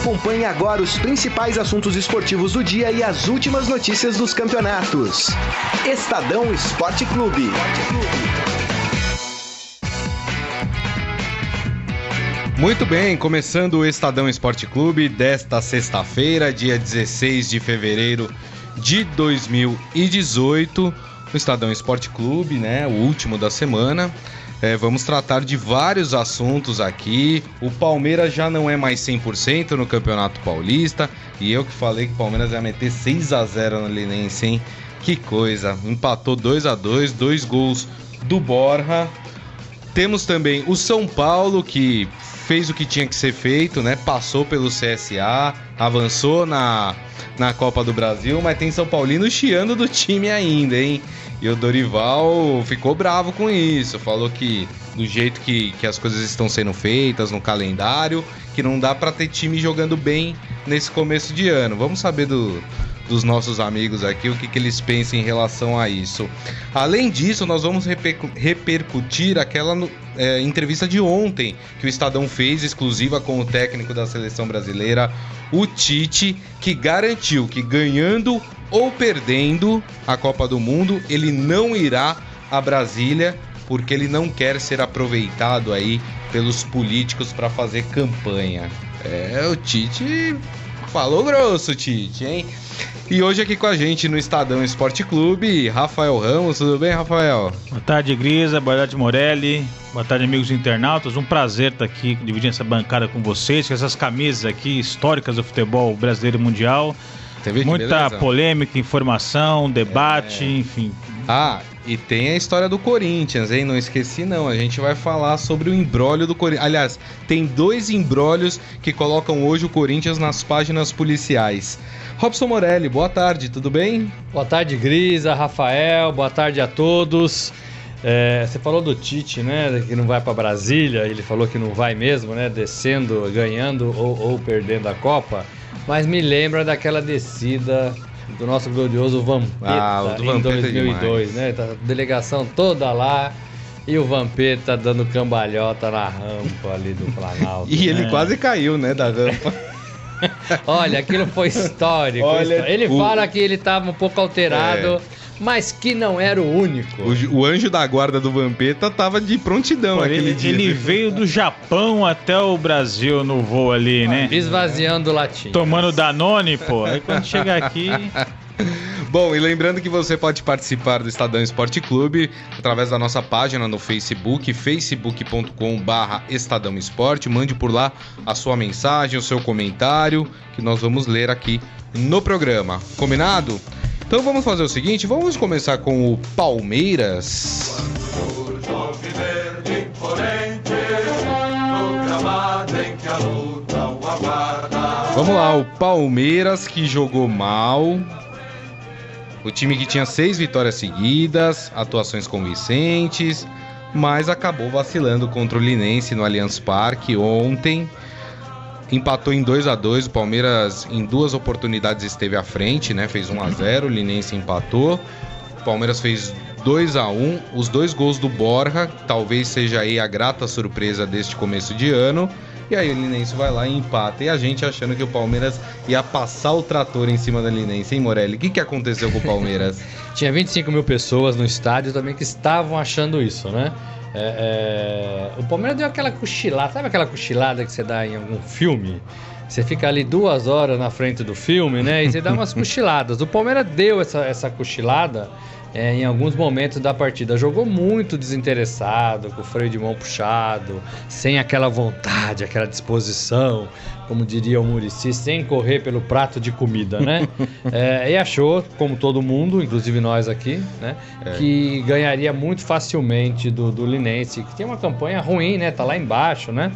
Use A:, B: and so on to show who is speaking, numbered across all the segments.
A: Acompanhe agora os principais assuntos esportivos do dia e as últimas notícias dos campeonatos. Estadão Esporte Clube.
B: Muito bem, começando o Estadão Esporte Clube desta sexta-feira, dia 16 de fevereiro de 2018. O Estadão Esporte Clube, né? O último da semana. É, vamos tratar de vários assuntos aqui. O Palmeiras já não é mais 100% no Campeonato Paulista. E eu que falei que o Palmeiras ia meter 6 a 0 no Linense, hein? Que coisa. Empatou 2 a 2 dois gols do Borja. Temos também o São Paulo, que fez o que tinha que ser feito, né? Passou pelo CSA, avançou na, na Copa do Brasil, mas tem São Paulino chiando do time ainda, hein? E o Dorival ficou bravo com isso, falou que do jeito que, que as coisas estão sendo feitas no calendário, que não dá para ter time jogando bem nesse começo de ano. Vamos saber do, dos nossos amigos aqui, o que, que eles pensam em relação a isso. Além disso, nós vamos repercutir aquela é, entrevista de ontem que o Estadão fez, exclusiva com o técnico da seleção brasileira, o Tite, que garantiu que ganhando ou perdendo a Copa do Mundo, ele não irá a Brasília porque ele não quer ser aproveitado aí pelos políticos para fazer campanha. É, o Tite falou grosso, Tite, hein? E hoje aqui com a gente no Estadão Esporte Clube, Rafael Ramos. Tudo bem, Rafael?
C: Boa tarde, Grisa. Boa tarde, Morelli. Boa tarde, amigos internautas. Um prazer estar aqui dividindo essa bancada com vocês, com essas camisas aqui históricas do futebol brasileiro e mundial. Muita polêmica, informação, debate, é... enfim.
B: Ah, e tem a história do Corinthians, hein? Não esqueci não. A gente vai falar sobre o embrólio do Corinthians. Aliás, tem dois embrólios que colocam hoje o Corinthians nas páginas policiais. Robson Morelli, boa tarde, tudo bem?
D: Boa tarde, Grisa, Rafael, boa tarde a todos. É, você falou do Tite, né? Que não vai para Brasília, ele falou que não vai mesmo, né? Descendo, ganhando ou, ou perdendo a Copa. Mas me lembra daquela descida do nosso glorioso Vampeta ah, em Vampeta 2002, é né? Tá a delegação toda lá. E o Vampeta dando cambalhota na rampa ali do Planalto.
B: e ele né? quase caiu, né, da rampa.
D: Olha, aquilo foi histórico. Olha, ele fala que ele estava um pouco alterado. É mas que não era o único.
B: O, o, anjo da guarda do Vampeta tava de prontidão Pô, aquele
C: ele,
B: dia.
C: Ele veio do Japão até o Brasil no voo ali, né?
D: Esvaziando o latim.
C: Tomando Danone, pô. Aí quando chega aqui.
B: Bom, e lembrando que você pode participar do Estadão Esporte Clube através da nossa página no Facebook, facebook.com barra Estadão Esporte. Mande por lá a sua mensagem, o seu comentário, que nós vamos ler aqui no programa. Combinado? Então vamos fazer o seguinte, vamos começar com o Palmeiras. Vamos lá, o Palmeiras que jogou mal, o time que tinha seis vitórias seguidas, atuações convincentes, mas acabou vacilando contra o Linense no Allianz Parque ontem. Empatou em 2 a 2 o Palmeiras em duas oportunidades esteve à frente, né? Fez 1 a 0 o Linense empatou. O Palmeiras fez 2 a 1 Os dois gols do Borja, talvez seja aí a grata surpresa deste começo de ano. E aí o Linense vai lá e empata. E a gente achando que o Palmeiras ia passar o trator em cima da Linense, hein, Morelli? O que, que aconteceu com o Palmeiras?
D: Tinha 25 mil pessoas no estádio também que estavam achando isso, né? É, é... O Palmeiras deu aquela cochilada, sabe aquela cochilada que você dá em algum filme? Você fica ali duas horas na frente do filme, né? E você dá umas cochiladas. O Palmeiras deu essa, essa cochilada é, em alguns momentos da partida. Jogou muito desinteressado, com o freio de mão puxado, sem aquela vontade, aquela disposição, como diria o Murici, sem correr pelo prato de comida, né? é, e achou, como todo mundo, inclusive nós aqui, né? É. Que ganharia muito facilmente do, do Linense, que tem uma campanha ruim, né? Tá lá embaixo, né?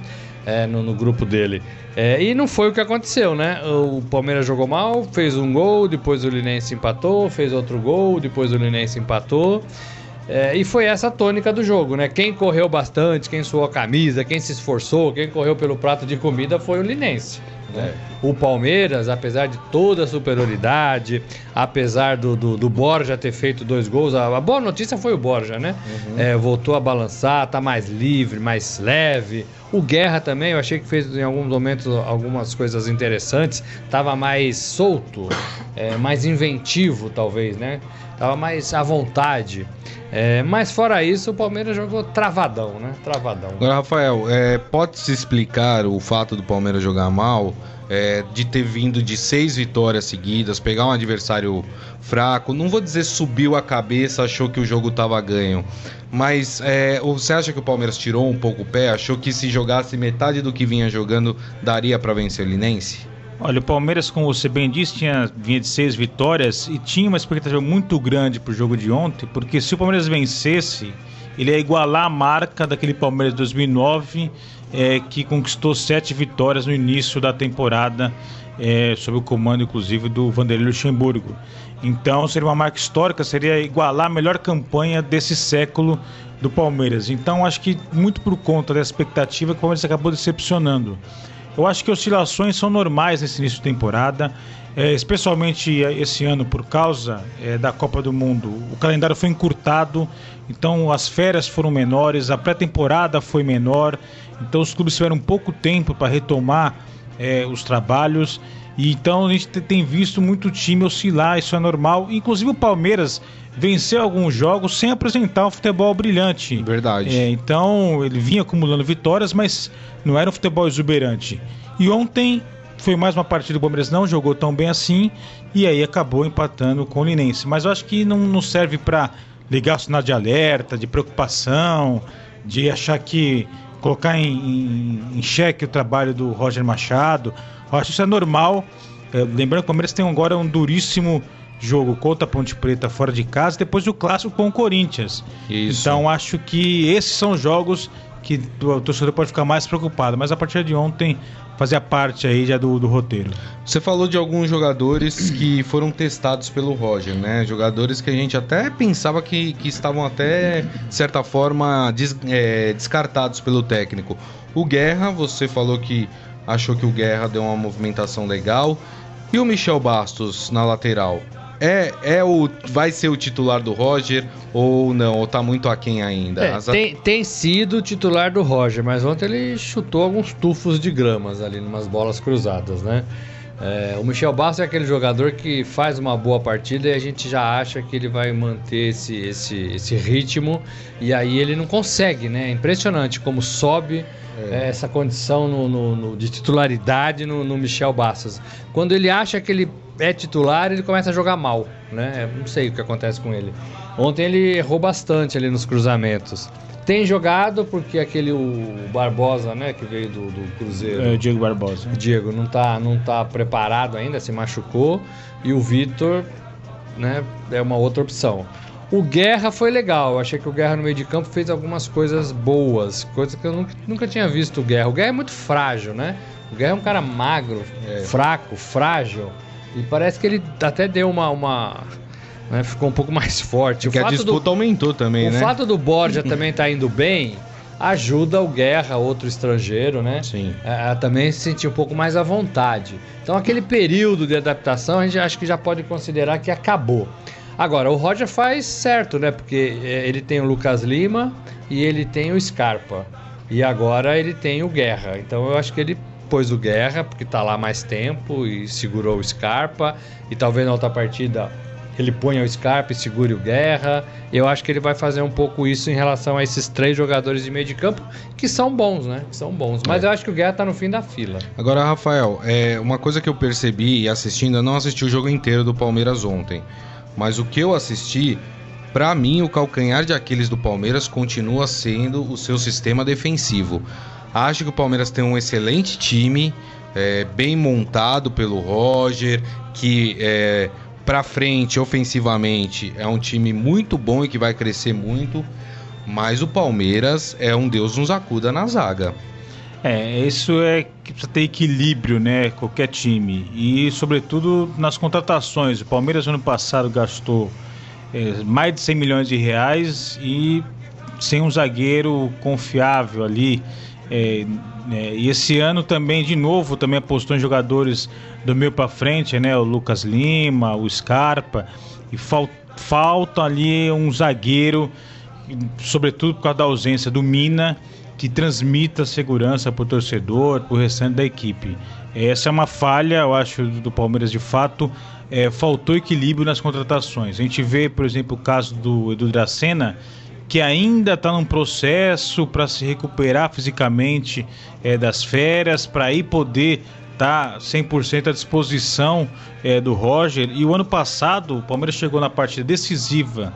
D: É, no, no, grupo dele. É, e não foi o que aconteceu, né? O Palmeiras jogou mal, fez um gol, depois o Linense empatou, fez outro gol, depois o Linense empatou. É, e foi essa a tônica do jogo, né? Quem correu bastante, quem suou a camisa, quem se esforçou, quem correu pelo prato de comida foi o Linense. Né? O Palmeiras, apesar de toda a superioridade, apesar do, do, do Borja ter feito dois gols, a, a, boa notícia foi o Borja, né? Uhum. É, voltou a balançar, tá mais livre, mais leve. O Guerra também, eu achei que fez em alguns momentos algumas coisas interessantes, tava mais solto, é, mais inventivo, talvez, né? Tava mais à vontade. É, mas fora isso, o Palmeiras jogou travadão, né? Travadão.
B: Agora, Rafael, é, pode-se explicar o fato do Palmeiras jogar mal, é, de ter vindo de seis vitórias seguidas, pegar um adversário fraco? Não vou dizer subiu a cabeça, achou que o jogo estava ganho. Mas é, você acha que o Palmeiras tirou um pouco o pé? Achou que se jogasse metade do que vinha jogando, daria para vencer o Linense?
C: Olha, o Palmeiras, como você bem disse, tinha, vinha de seis vitórias e tinha uma expectativa muito grande para o jogo de ontem, porque se o Palmeiras vencesse, ele ia igualar a marca daquele Palmeiras de 2009, é, que conquistou sete vitórias no início da temporada, é, sob o comando, inclusive, do Vanderlei Luxemburgo. Então, seria uma marca histórica, seria igualar a melhor campanha desse século do Palmeiras. Então, acho que muito por conta da expectativa que o Palmeiras acabou decepcionando. Eu acho que oscilações são normais nesse início de temporada, é, especialmente esse ano por causa é, da Copa do Mundo. O calendário foi encurtado, então as férias foram menores, a pré-temporada foi menor, então os clubes tiveram pouco tempo para retomar é, os trabalhos. E então a gente tem visto muito time oscilar, isso é normal. Inclusive o Palmeiras venceu alguns jogos sem apresentar um futebol brilhante.
B: Verdade.
C: É, então ele vinha acumulando vitórias, mas não era um futebol exuberante. E ontem foi mais uma partida do Palmeiras, não jogou tão bem assim e aí acabou empatando com o Linense. Mas eu acho que não, não serve para ligar sinal de alerta, de preocupação, de achar que colocar em, em, em xeque o trabalho do Roger Machado. Eu acho isso é normal. É, lembrando que o Palmeiras tem agora um duríssimo jogo contra a Ponte Preta fora de casa, depois do clássico com o Corinthians. Isso. Então acho que esses são jogos que o torcedor pode ficar mais preocupado, mas a partir de ontem fazia parte aí já do, do roteiro.
B: Você falou de alguns jogadores que foram testados pelo Roger, né? Jogadores que a gente até pensava que, que estavam até, de certa forma, des, é, descartados pelo técnico. O Guerra, você falou que achou que o Guerra deu uma movimentação legal. E o Michel Bastos na lateral? É, é o, vai ser o titular do Roger ou não? Ou tá muito aquém ainda?
D: É, As... tem, tem sido o titular do Roger, mas ontem ele chutou alguns tufos de gramas ali, numas bolas cruzadas, né? É, o Michel Bastos é aquele jogador que faz uma boa partida e a gente já acha que ele vai manter esse, esse, esse ritmo e aí ele não consegue, né? É impressionante como sobe é. essa condição no, no, no, de titularidade no, no Michel Bastos. Quando ele acha que ele é titular, ele começa a jogar mal, né? Não sei o que acontece com ele. Ontem ele errou bastante ali nos cruzamentos. Tem jogado porque aquele o Barbosa, né, que veio do, do Cruzeiro.
C: É, Diego Barbosa.
D: Diego não tá, não tá preparado ainda, se machucou. E o Vitor, né, é uma outra opção. O Guerra foi legal. Eu achei que o Guerra no meio de campo fez algumas coisas boas, coisas que eu nunca, nunca tinha visto o Guerra. O Guerra é muito frágil, né? O Guerra é um cara magro, é. fraco, frágil. E parece que ele até deu uma. uma né, ficou um pouco mais forte.
B: É que a disputa do, aumentou também,
D: o
B: né?
D: O fato do Borja também estar tá indo bem ajuda o Guerra, outro estrangeiro, né?
B: Sim.
D: A, a, também se sentir um pouco mais à vontade. Então, aquele período de adaptação, a gente acho que já pode considerar que acabou. Agora, o Roger faz certo, né? Porque é, ele tem o Lucas Lima e ele tem o Scarpa. E agora ele tem o Guerra. Então, eu acho que ele pôs o Guerra, porque está lá mais tempo e segurou o Scarpa. E talvez na outra partida ele ponha o Scarpa e segure o Guerra. Eu acho que ele vai fazer um pouco isso em relação a esses três jogadores de meio de campo, que são bons, né? Que são bons. Mas é. eu acho que o Guerra está no fim da fila.
B: Agora, Rafael, é uma coisa que eu percebi assistindo, eu não assisti o jogo inteiro do Palmeiras ontem. Mas o que eu assisti, para mim, o calcanhar de Aquiles do Palmeiras continua sendo o seu sistema defensivo. Acho que o Palmeiras tem um excelente time, é, bem montado pelo Roger, que é, para frente, ofensivamente, é um time muito bom e que vai crescer muito. Mas o Palmeiras é um Deus nos acuda na zaga.
C: É, isso é que precisa ter equilíbrio, né? Qualquer time. E, sobretudo, nas contratações. O Palmeiras, ano passado, gastou é, mais de 100 milhões de reais e sem um zagueiro confiável ali É, é, e esse ano também, de novo, também apostou em jogadores do meio para frente, né? O Lucas Lima, o Scarpa. E fal, falta ali um zagueiro, sobretudo por causa da ausência do Mina, que transmita segurança para o torcedor, para o restante da equipe. Essa é uma falha, eu acho, do Palmeiras de fato. É, faltou equilíbrio nas contratações. A gente vê, por exemplo, o caso do Edu Dracena que ainda está num processo para se recuperar fisicamente é, das férias, para aí poder tá 100% à disposição é, do Roger. E o ano passado, o Palmeiras chegou na parte decisiva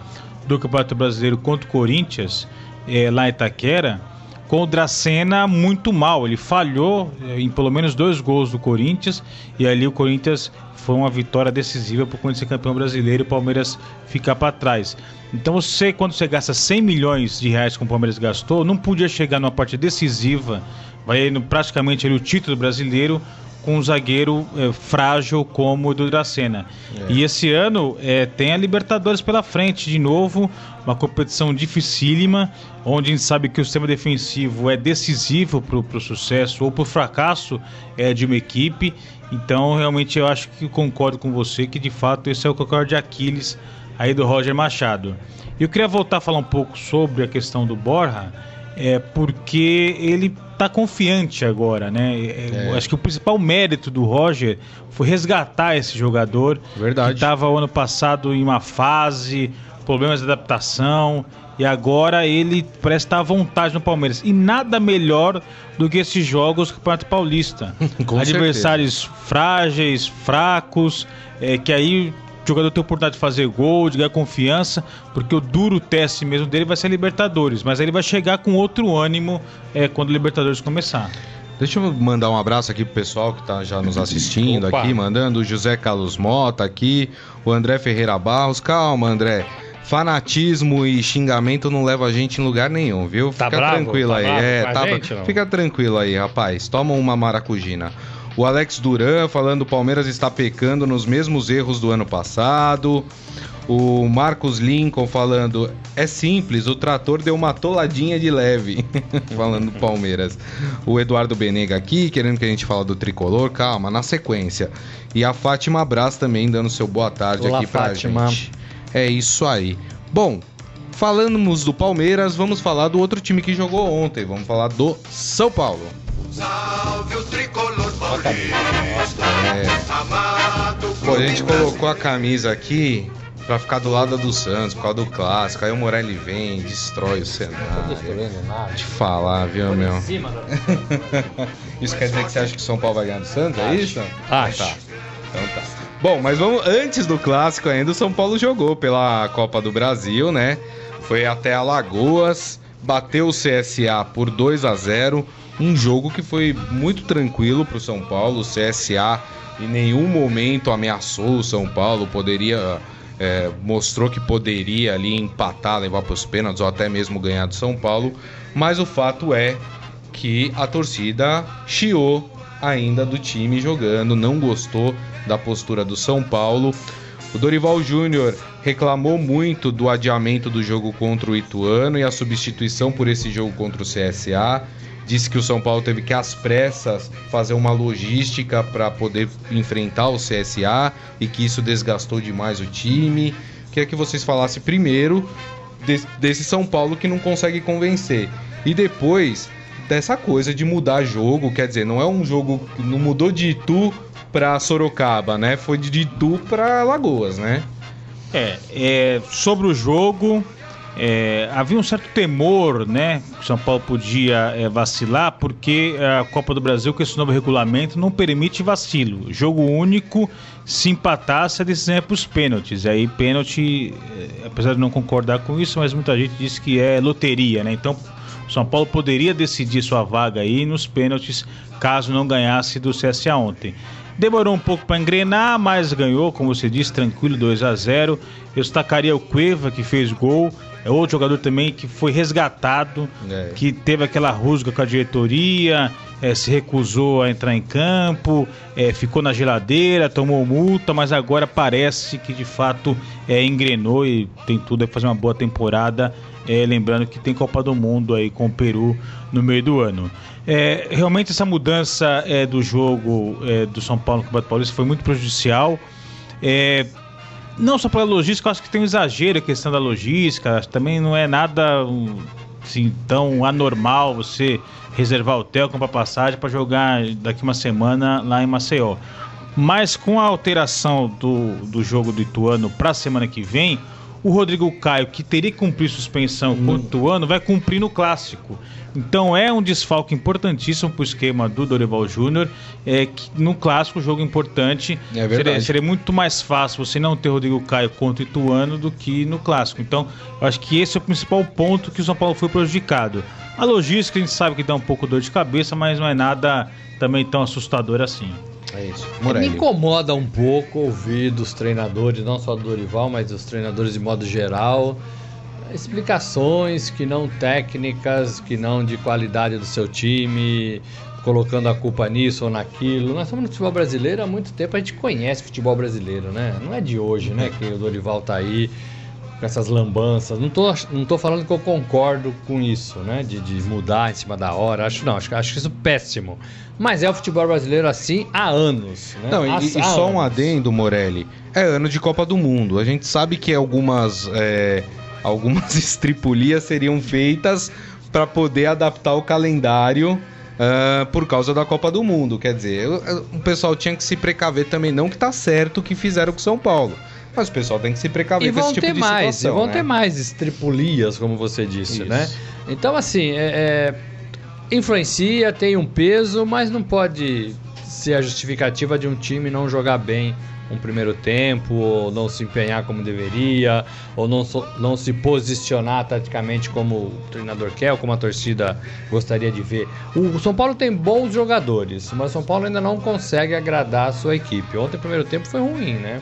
C: do Campeonato Brasileiro contra o Corinthians, é, lá em Itaquera, com o Dracena muito mal. Ele falhou é, em pelo menos dois gols do Corinthians e ali o Corinthians foi uma vitória decisiva para o Corinthians ser campeão brasileiro e o Palmeiras ficar para trás. Então você, quando você gasta 100 milhões de reais como o Palmeiras gastou, não podia chegar numa parte decisiva, vai praticamente ali, o título brasileiro, com um zagueiro é, frágil como o do Dracena. É. E esse ano é, tem a Libertadores pela frente de novo, uma competição dificílima, onde a gente sabe que o sistema defensivo é decisivo para o sucesso ou para o fracasso é, de uma equipe. Então, realmente, eu acho que concordo com você que de fato esse é o calcanhar de Aquiles aí do Roger Machado. Eu queria voltar a falar um pouco sobre a questão do Borja, é porque ele está confiante agora, né? É. Acho que o principal mérito do Roger foi resgatar esse jogador
B: Verdade. que
C: estava ano passado em uma fase, problemas de adaptação e agora ele parece estar à vontade no Palmeiras. E nada melhor do que esses jogos do Campeonato Paulista. Adversários certeza. frágeis, fracos, é, que aí jogador tem oportunidade de fazer gol, de ganhar confiança, porque o duro teste mesmo dele vai ser a Libertadores, mas aí ele vai chegar com outro ânimo é, quando a Libertadores começar.
B: Deixa eu mandar um abraço aqui pro pessoal que tá já nos assistindo Opa. aqui, mandando o José Carlos Mota aqui, o André Ferreira Barros. Calma, André. Fanatismo e xingamento não leva a gente em lugar nenhum, viu?
C: Tá fica bravo,
B: tranquilo
C: tá
B: aí.
C: Bravo
B: é,
C: tá,
B: gente, fica tranquilo aí, rapaz. Toma uma maracujina. O Alex Duran falando o Palmeiras está pecando nos mesmos erros do ano passado. O Marcos Lincoln falando é simples, o trator deu uma toladinha de leve. falando do Palmeiras. O Eduardo Benega aqui, querendo que a gente fale do tricolor. Calma, na sequência. E a Fátima Braz também dando seu boa tarde Olá, aqui pra Fátima. gente. É isso aí. Bom, falamos do Palmeiras, vamos falar do outro time que jogou ontem. Vamos falar do São Paulo. Salve o tricolor paulista, é. Pô, a gente colocou a camisa aqui pra ficar do lado do Santos, por causa do clássico. Aí o Morelli vem, destrói o cenário. Não Te falar, viu, meu? isso quer dizer que você acha que o São Paulo vai ganhar do Santos? É isso?
C: Acho.
B: Então tá. Então tá. Bom, mas vamos antes do clássico ainda, o São Paulo jogou pela Copa do Brasil, né? Foi até Alagoas, bateu o CSA por 2 a 0 um jogo que foi muito tranquilo para o São Paulo. O CSA em nenhum momento ameaçou o São Paulo, poderia é, mostrou que poderia ali empatar, levar para os pênaltis ou até mesmo ganhar do São Paulo. Mas o fato é que a torcida chiou ainda do time jogando, não gostou da postura do São Paulo. O Dorival Júnior reclamou muito do adiamento do jogo contra o Ituano e a substituição por esse jogo contra o CSA disse que o São Paulo teve que, às pressas, fazer uma logística para poder enfrentar o CSA e que isso desgastou demais o time. Queria que vocês falassem primeiro desse São Paulo que não consegue convencer e depois dessa coisa de mudar jogo, quer dizer, não é um jogo que não mudou de Itu para Sorocaba, né? Foi de Itu para Lagoas, né?
C: É, é, sobre o jogo, é, havia um certo temor, né? Que o São Paulo podia é, vacilar, porque a Copa do Brasil, com esse novo regulamento, não permite vacilo. Jogo único, se empatasse, a decisão é para os pênaltis. Aí, pênalti, é, apesar de não concordar com isso, mas muita gente diz que é loteria, né? Então, o São Paulo poderia decidir sua vaga aí nos pênaltis, caso não ganhasse do CSA ontem. Demorou um pouco para engrenar, mas ganhou, como você disse, tranquilo, 2 a 0 Eu destacaria o Cueva, que fez gol. É outro jogador também que foi resgatado, é. que teve aquela rusga com a diretoria, é, se recusou a entrar em campo, é, ficou na geladeira, tomou multa, mas agora parece que de fato é, engrenou e tem tudo a fazer uma boa temporada. É, lembrando que tem Copa do Mundo aí com o Peru no meio do ano. É, realmente essa mudança é, do jogo do São Paulo no Campeonato Paulista foi muito prejudicial. Não só pela logística, eu acho que tem um exagero a questão da logística. Também não é nada assim, tão anormal você reservar hotel, comprar passagem para jogar daqui uma semana lá em Maceió. Mas com a alteração do, do jogo do Ituano para a semana que vem, o Rodrigo Caio, que teria que cumprir suspensão hum. contra o Ituano, vai cumprir no clássico. Então é um desfalque importantíssimo para o esquema do Dorival Júnior. É que no clássico, jogo importante. É seria, seria, muito mais fácil você não ter Rodrigo Caio contra o Ituano do que no clássico. Então, eu acho que esse é o principal ponto que o São Paulo foi prejudicado. A logística a gente sabe que dá um pouco dor de cabeça, mas não é nada também tão assustador assim.
D: É isso. Me incomoda um pouco ouvir dos treinadores, não só do Dorival, mas dos treinadores de modo geral, explicações que não técnicas, que não de qualidade do seu time, colocando a culpa nisso ou naquilo. Nós estamos no futebol brasileiro há muito tempo, a gente conhece futebol brasileiro, né? Não é de hoje, né, que o Dorival tá aí com essas lambanças. Não tô, não tô falando que eu concordo com isso, né? De, de mudar em cima da hora. Acho não, acho, acho isso péssimo. Mas é o futebol brasileiro assim há anos. Né?
B: Não, há, e, e só anos. um adendo, Morelli. É ano de Copa do Mundo. A gente sabe que algumas, é, algumas estripulias seriam feitas para poder adaptar o calendário. Uh, por causa da Copa do Mundo. Quer dizer, o pessoal tinha que se precaver também, não que tá certo o que fizeram com São Paulo. Mas o pessoal tem que se precaver e com esse tipo de
D: mais,
B: situação.
D: E vão né? ter mais estripulias, como você disse, né? Isso. né? Então, assim, é, é, influencia, tem um peso, mas não pode ser a justificativa de um time não jogar bem um primeiro tempo, ou não se empenhar como deveria, ou não, so, não se posicionar taticamente como o treinador quer, ou como a torcida gostaria de ver. O São Paulo tem bons jogadores, mas o São Paulo ainda não consegue agradar a sua equipe. Ontem o primeiro tempo foi ruim, né?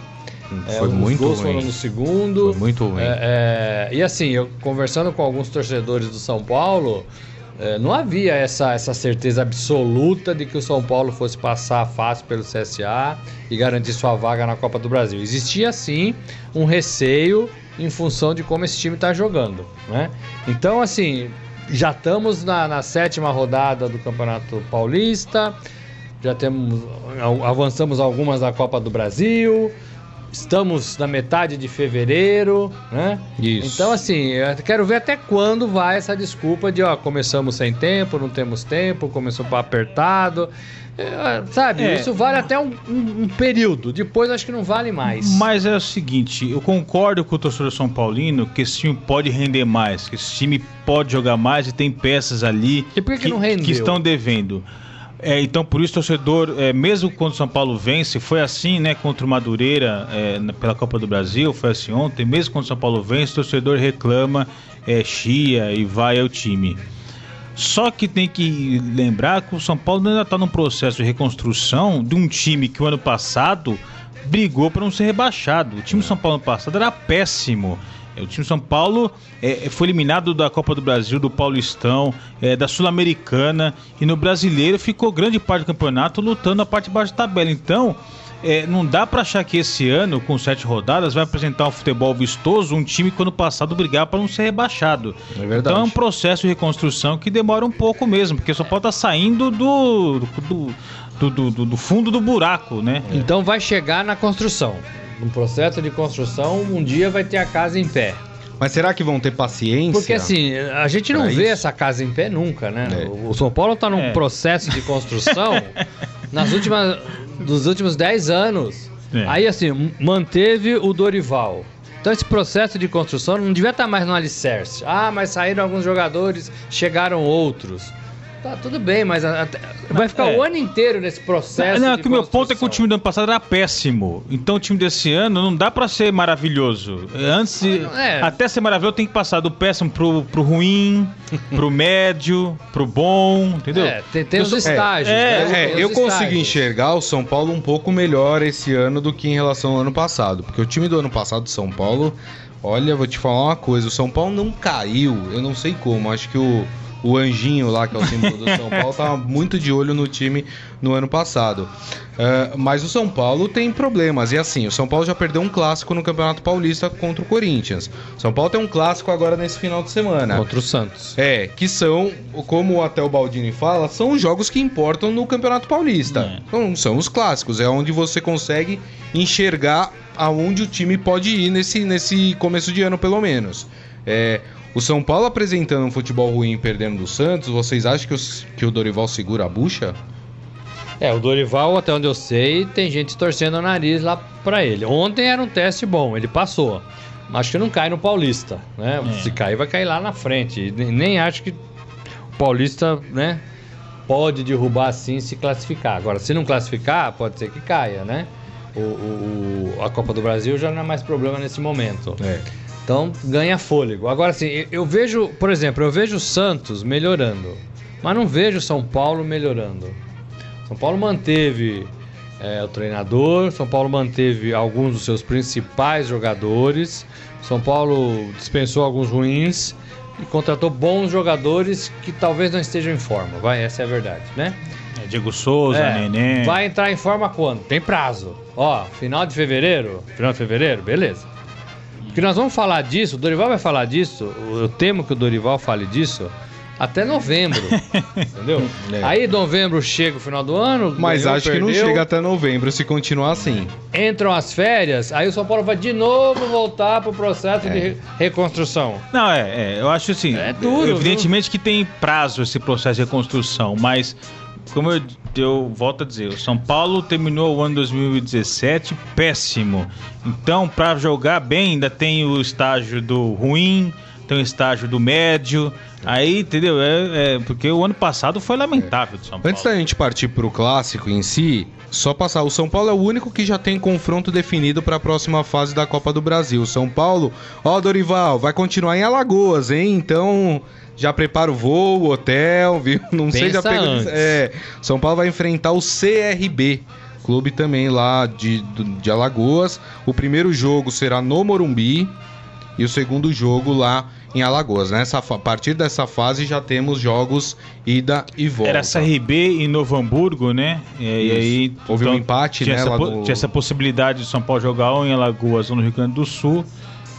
B: É, foi muito gols ruim. foram
D: no segundo.
B: Foi muito ruim.
D: É, é, e assim, eu conversando com alguns torcedores do São Paulo, é, não havia essa, essa certeza absoluta de que o São Paulo fosse passar fácil pelo CSA e garantir sua vaga na Copa do Brasil. Existia sim um receio em função de como esse time está jogando. Né? Então, assim, já estamos na, na sétima rodada do Campeonato Paulista, já temos avançamos algumas da Copa do Brasil. Estamos na metade de fevereiro, né?
B: Isso.
D: Então, assim, eu quero ver até quando vai essa desculpa de, ó, começamos sem tempo, não temos tempo, começou para apertado. É, sabe, é. isso vale até um, um, um, período. Depois acho que não vale mais.
C: Mas é o seguinte, eu concordo com o torcedor São Paulino que esse time pode render mais, que esse time pode jogar mais e tem peças ali
D: e por que, que, não rendeu?
C: que estão devendo. É, então, por isso, torcedor, é, mesmo quando o São Paulo vence, foi assim, né, contra o Madureira é, pela Copa do Brasil, foi assim ontem, mesmo quando o São Paulo vence, o torcedor reclama, é, chia e vai ao time. Só que tem que lembrar que o São Paulo ainda está num processo de reconstrução de um time que o ano passado brigou para não ser rebaixado. O time do São Paulo ano passado era péssimo. É, o time de São Paulo é, é, foi eliminado da Copa do Brasil, do Paulistão, é, da Sul-Americana e no Brasileiro ficou grande parte do campeonato lutando a parte de baixo da tabela. Então, é, não dá para achar que esse ano, com sete rodadas, vai apresentar um futebol vistoso, um time que ano passado brigar para não ser rebaixado.
B: É verdade.
C: Então é um processo de reconstrução que demora um pouco mesmo, porque só pode estar tá saindo do, do, do, do, do fundo do buraco, né?
D: Então vai chegar na construção um processo de construção, um dia vai ter a casa em pé.
B: Mas será que vão ter paciência?
D: Porque assim, a gente não vê isso? essa casa em pé nunca, né? É. O São Paulo está num é. processo de construção nas últimas, dos últimos 10 anos. É. Aí assim, manteve o Dorival. Então esse processo de construção não devia estar mais no alicerce. Ah, mas saíram alguns jogadores, chegaram outros. Tá, tudo bem, mas até, vai ficar é. o ano inteiro nesse processo.
C: Não, não é que o meu ponto é que o time do ano passado era péssimo. Então o time desse ano não dá para ser maravilhoso. Antes, é. até ser maravilhoso, tem que passar do péssimo pro, pro ruim, pro médio, pro bom, entendeu? É,
D: tem, tem os estágios.
B: É, né? é eu consegui enxergar o São Paulo um pouco melhor esse ano do que em relação ao ano passado. Porque o time do ano passado, São Paulo, Olha, vou te falar uma coisa, o São Paulo não caiu, eu não sei como, acho que o o anjinho lá, que é o símbolo do São Paulo, estava muito de olho no time no ano passado. Uh, mas o São Paulo tem problemas. E assim, o São Paulo já perdeu um clássico no Campeonato Paulista contra o Corinthians. O São Paulo tem um clássico agora nesse final de semana.
D: Contra o Santos.
B: É, que são, como até o Baldini fala, são os jogos que importam no Campeonato Paulista. É. Então, são os clássicos, é onde você consegue enxergar aonde o time pode ir nesse, nesse começo de ano, pelo menos. É, o São Paulo apresentando um futebol ruim e perdendo do Santos, vocês acham que, os, que o Dorival segura a bucha?
D: É, o Dorival, até onde eu sei, tem gente torcendo o nariz lá para ele. Ontem era um teste bom, ele passou. Acho que não cai no Paulista, né? É. Se cair, vai cair lá na frente. Nem acho que o Paulista, né, pode derrubar assim se classificar. Agora, se não classificar, pode ser que caia, né? O, o, a Copa do Brasil já não é mais problema nesse momento. É. Então ganha fôlego. Agora assim, eu vejo, por exemplo, eu vejo o Santos melhorando, mas não vejo o São Paulo melhorando. São Paulo manteve é, o treinador, São Paulo manteve alguns dos seus principais jogadores, São Paulo dispensou alguns ruins e contratou bons jogadores que talvez não estejam em forma. Vai, essa é a verdade, né?
C: É, Diego Souza, é, Nenê.
D: Vai entrar em forma quando? Tem prazo. Ó, final de fevereiro? Final de fevereiro? Beleza. Porque nós vamos falar disso, o Dorival vai falar disso, eu temo que o Dorival fale disso até novembro. entendeu? É. Aí novembro chega o final do ano.
B: Mas ganhou, acho perdeu, que não chega até novembro se continuar assim.
D: Entram as férias, aí o São Paulo vai de novo voltar pro processo é. de reconstrução.
C: Não, é, é, eu acho assim. É duro. Evidentemente viu? que tem prazo esse processo de reconstrução, mas como eu, eu volto a dizer, o São Paulo terminou o ano 2017 péssimo. Então, para jogar bem, ainda tem o estágio do ruim, tem o estágio do médio. Aí, entendeu? É, é porque o ano passado foi lamentável do São Paulo.
B: Antes da gente partir para o clássico em si, só passar. O São Paulo é o único que já tem confronto definido para a próxima fase da Copa do Brasil. São Paulo, ó, Dorival, vai continuar em Alagoas, hein? Então já prepara o voo, o hotel, viu? Não Pensa sei, já pegou. É, São Paulo vai enfrentar o CRB, clube também lá de, de Alagoas. O primeiro jogo será no Morumbi e o segundo jogo lá em Alagoas. Nessa, a partir dessa fase já temos jogos ida e volta.
C: Era CRB e Novo Hamburgo, né?
B: E, e aí houve então, um empate,
C: tinha
B: né?
C: Essa, no... Tinha essa possibilidade de São Paulo jogar ou em Alagoas ou no Rio Grande do Sul.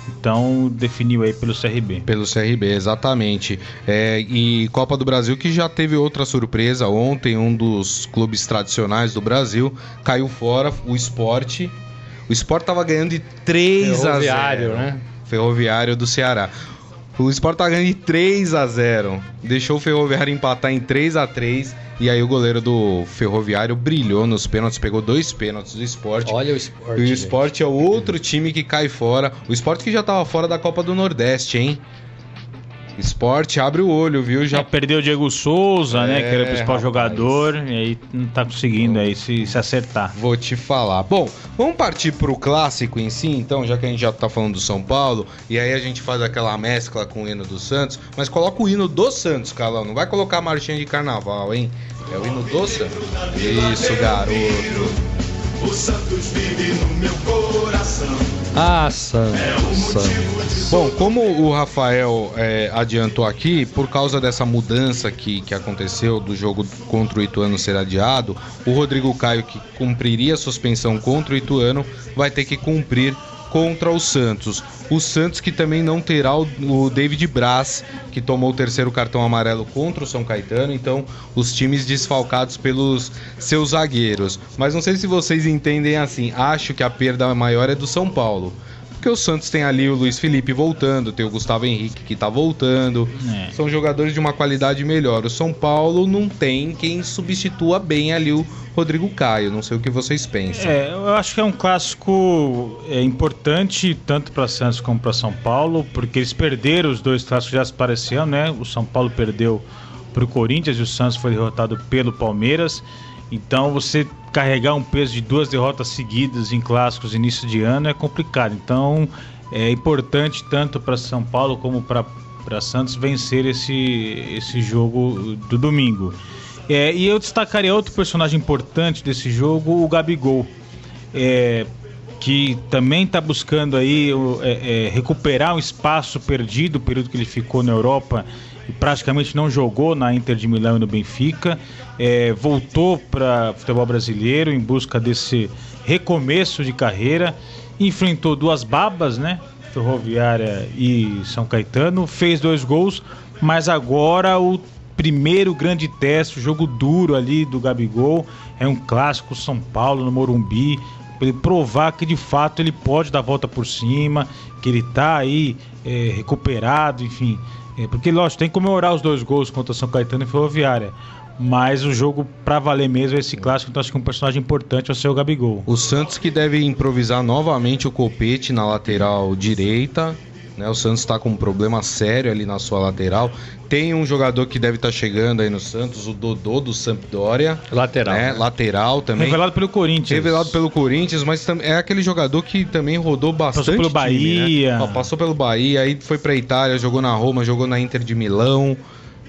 C: Então definiu aí pelo CRB.
B: Pelo CRB, exatamente. É, e Copa do Brasil que já teve outra surpresa. Ontem, um dos clubes tradicionais do Brasil caiu fora, o esporte. O esporte estava ganhando de 3 a 0. né? Ferroviário do Ceará. O Sport tá ganhando de 3 a 0 Deixou o Ferroviário empatar em 3 a 3 E aí o goleiro do Ferroviário brilhou nos pênaltis, pegou dois pênaltis do Sport.
D: Olha o Sport.
B: E o Sport é o outro time que cai fora. O Sport que já tava fora da Copa do Nordeste, hein? Esporte abre o olho, viu? Já
C: é, perdeu o Diego Souza, é, né? Que era o é, principal rapaz. jogador. E aí não tá conseguindo aí se, se acertar.
B: Vou te falar. Bom, vamos partir pro clássico em si, então, já que a gente já tá falando do São Paulo. E aí a gente faz aquela mescla com o hino do Santos. Mas coloca o hino do Santos, Calão. Não vai colocar a marchinha de carnaval, hein? É o hino do Santos. Isso, garoto. O Santos vive no meu coração.
D: Ah, Santos, Santos.
B: Bom, como o Rafael é, adiantou aqui, por causa dessa mudança que, que aconteceu do jogo contra o Ituano ser adiado, o Rodrigo Caio, que cumpriria a suspensão contra o Ituano, vai ter que cumprir contra o Santos. O Santos que também não terá o, o, David Braz, que tomou o terceiro cartão amarelo contra o São Caetano, então os times desfalcados pelos seus zagueiros. Mas não sei se vocês entendem assim, acho que a perda maior é do São Paulo. Porque o Santos tem ali o Luiz Felipe voltando, tem o Gustavo Henrique que tá voltando. É. São jogadores de uma qualidade melhor. O São Paulo não tem quem substitua bem ali o Rodrigo Caio. Não sei o que vocês pensam.
C: É, eu acho que é um clássico é, importante tanto para Santos como para São Paulo, porque eles perderam os dois clássicos já se pareciam, né? O São Paulo perdeu para o Corinthians e o Santos foi derrotado pelo Palmeiras. Então você carregar um peso de duas derrotas seguidas em clássicos início de ano é complicado. Então é importante tanto para São Paulo como para Santos vencer esse, esse jogo do domingo. É, e eu destacaria outro personagem importante desse jogo, o Gabigol. É, que também está buscando aí é, é, recuperar um espaço perdido, o período que ele ficou na Europa praticamente não jogou na Inter de Milão e no Benfica. É, voltou para futebol brasileiro em busca desse recomeço de carreira. Enfrentou duas babas, né? Ferroviária e São Caetano. Fez dois gols, mas agora o primeiro grande teste, o jogo duro ali do Gabigol. É um clássico São Paulo no Morumbi ele provar que de fato ele pode dar a volta por cima, que ele está aí é, recuperado, enfim. É, porque, lógico, tem que comemorar os dois gols contra São Caetano e Ferroviária. Mas o jogo para valer mesmo é esse clássico, então acho que um personagem importante é o seu Gabigol.
B: O Santos que deve improvisar novamente o Copete na lateral direita. Né? O Santos está com um problema sério ali na sua lateral. Tem um jogador que deve estar tá chegando aí no Santos, o Dodô do Sampdoria.
C: Lateral.
B: Né? Né? Lateral também.
C: Revelado pelo Corinthians.
B: Revelado pelo Corinthians, mas é aquele jogador que também rodou bastante. Passou
C: pelo Bahia.
B: Time, né? Passou pelo Bahia, aí foi pra Itália, jogou na Roma, jogou na Inter de Milão.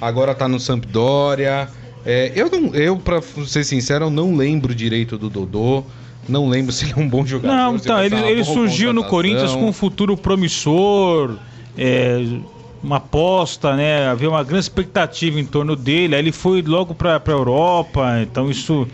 B: Agora tá no Sampdoria. É, eu, não, eu, pra ser sincero, eu não lembro direito do Dodô. Não lembro se ele é um bom jogador.
C: Não, então, ele, ele surgiu no Corinthians com um futuro promissor. É, uma aposta, né? Havia uma grande expectativa em torno dele. Aí ele foi logo para a Europa, então isso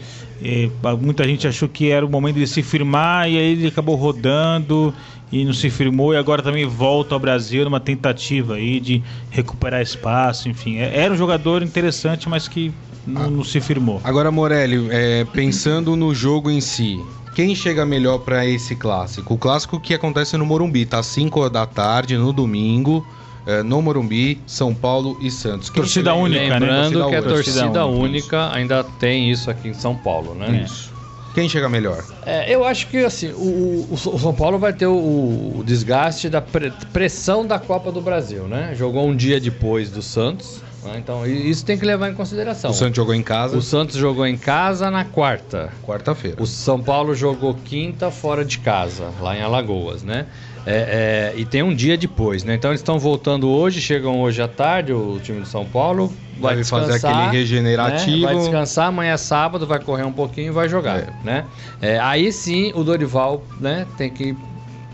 C: é, muita gente achou que era o momento de se firmar e aí ele acabou rodando e não se firmou e agora também volta ao Brasil numa tentativa aí de recuperar espaço, enfim. É, era um jogador interessante, mas que não, não se firmou.
B: Agora, Morelli, é, pensando no jogo em si, quem chega melhor para esse clássico? O clássico que acontece no Morumbi, tá às 5 da tarde, no domingo é, no Morumbi, São Paulo e Santos.
D: Quem torcida única, né? Lembrando torcida que a torcida, torcida única, única ainda tem isso aqui em São Paulo, né?
B: Isso. Quem chega melhor?
D: É, eu acho que assim, o, o, o São Paulo vai ter o, o desgaste da pre, pressão da Copa do Brasil, né? Jogou um dia depois do Santos, né? Então isso tem que levar em consideração.
B: O Santos jogou em casa?
D: O Santos jogou em casa na quarta.
B: Quarta-feira.
D: O São Paulo jogou quinta fora de casa, lá em Alagoas, né? É, é, e tem um dia depois, né? Então eles estão voltando hoje, chegam hoje à tarde, o time de São Paulo. Vai Deve fazer aquele
B: regenerativo.
D: Né? Vai descansar, amanhã é sábado, vai correr um pouquinho e vai jogar, é. né? É, aí sim o Dorival né, tem que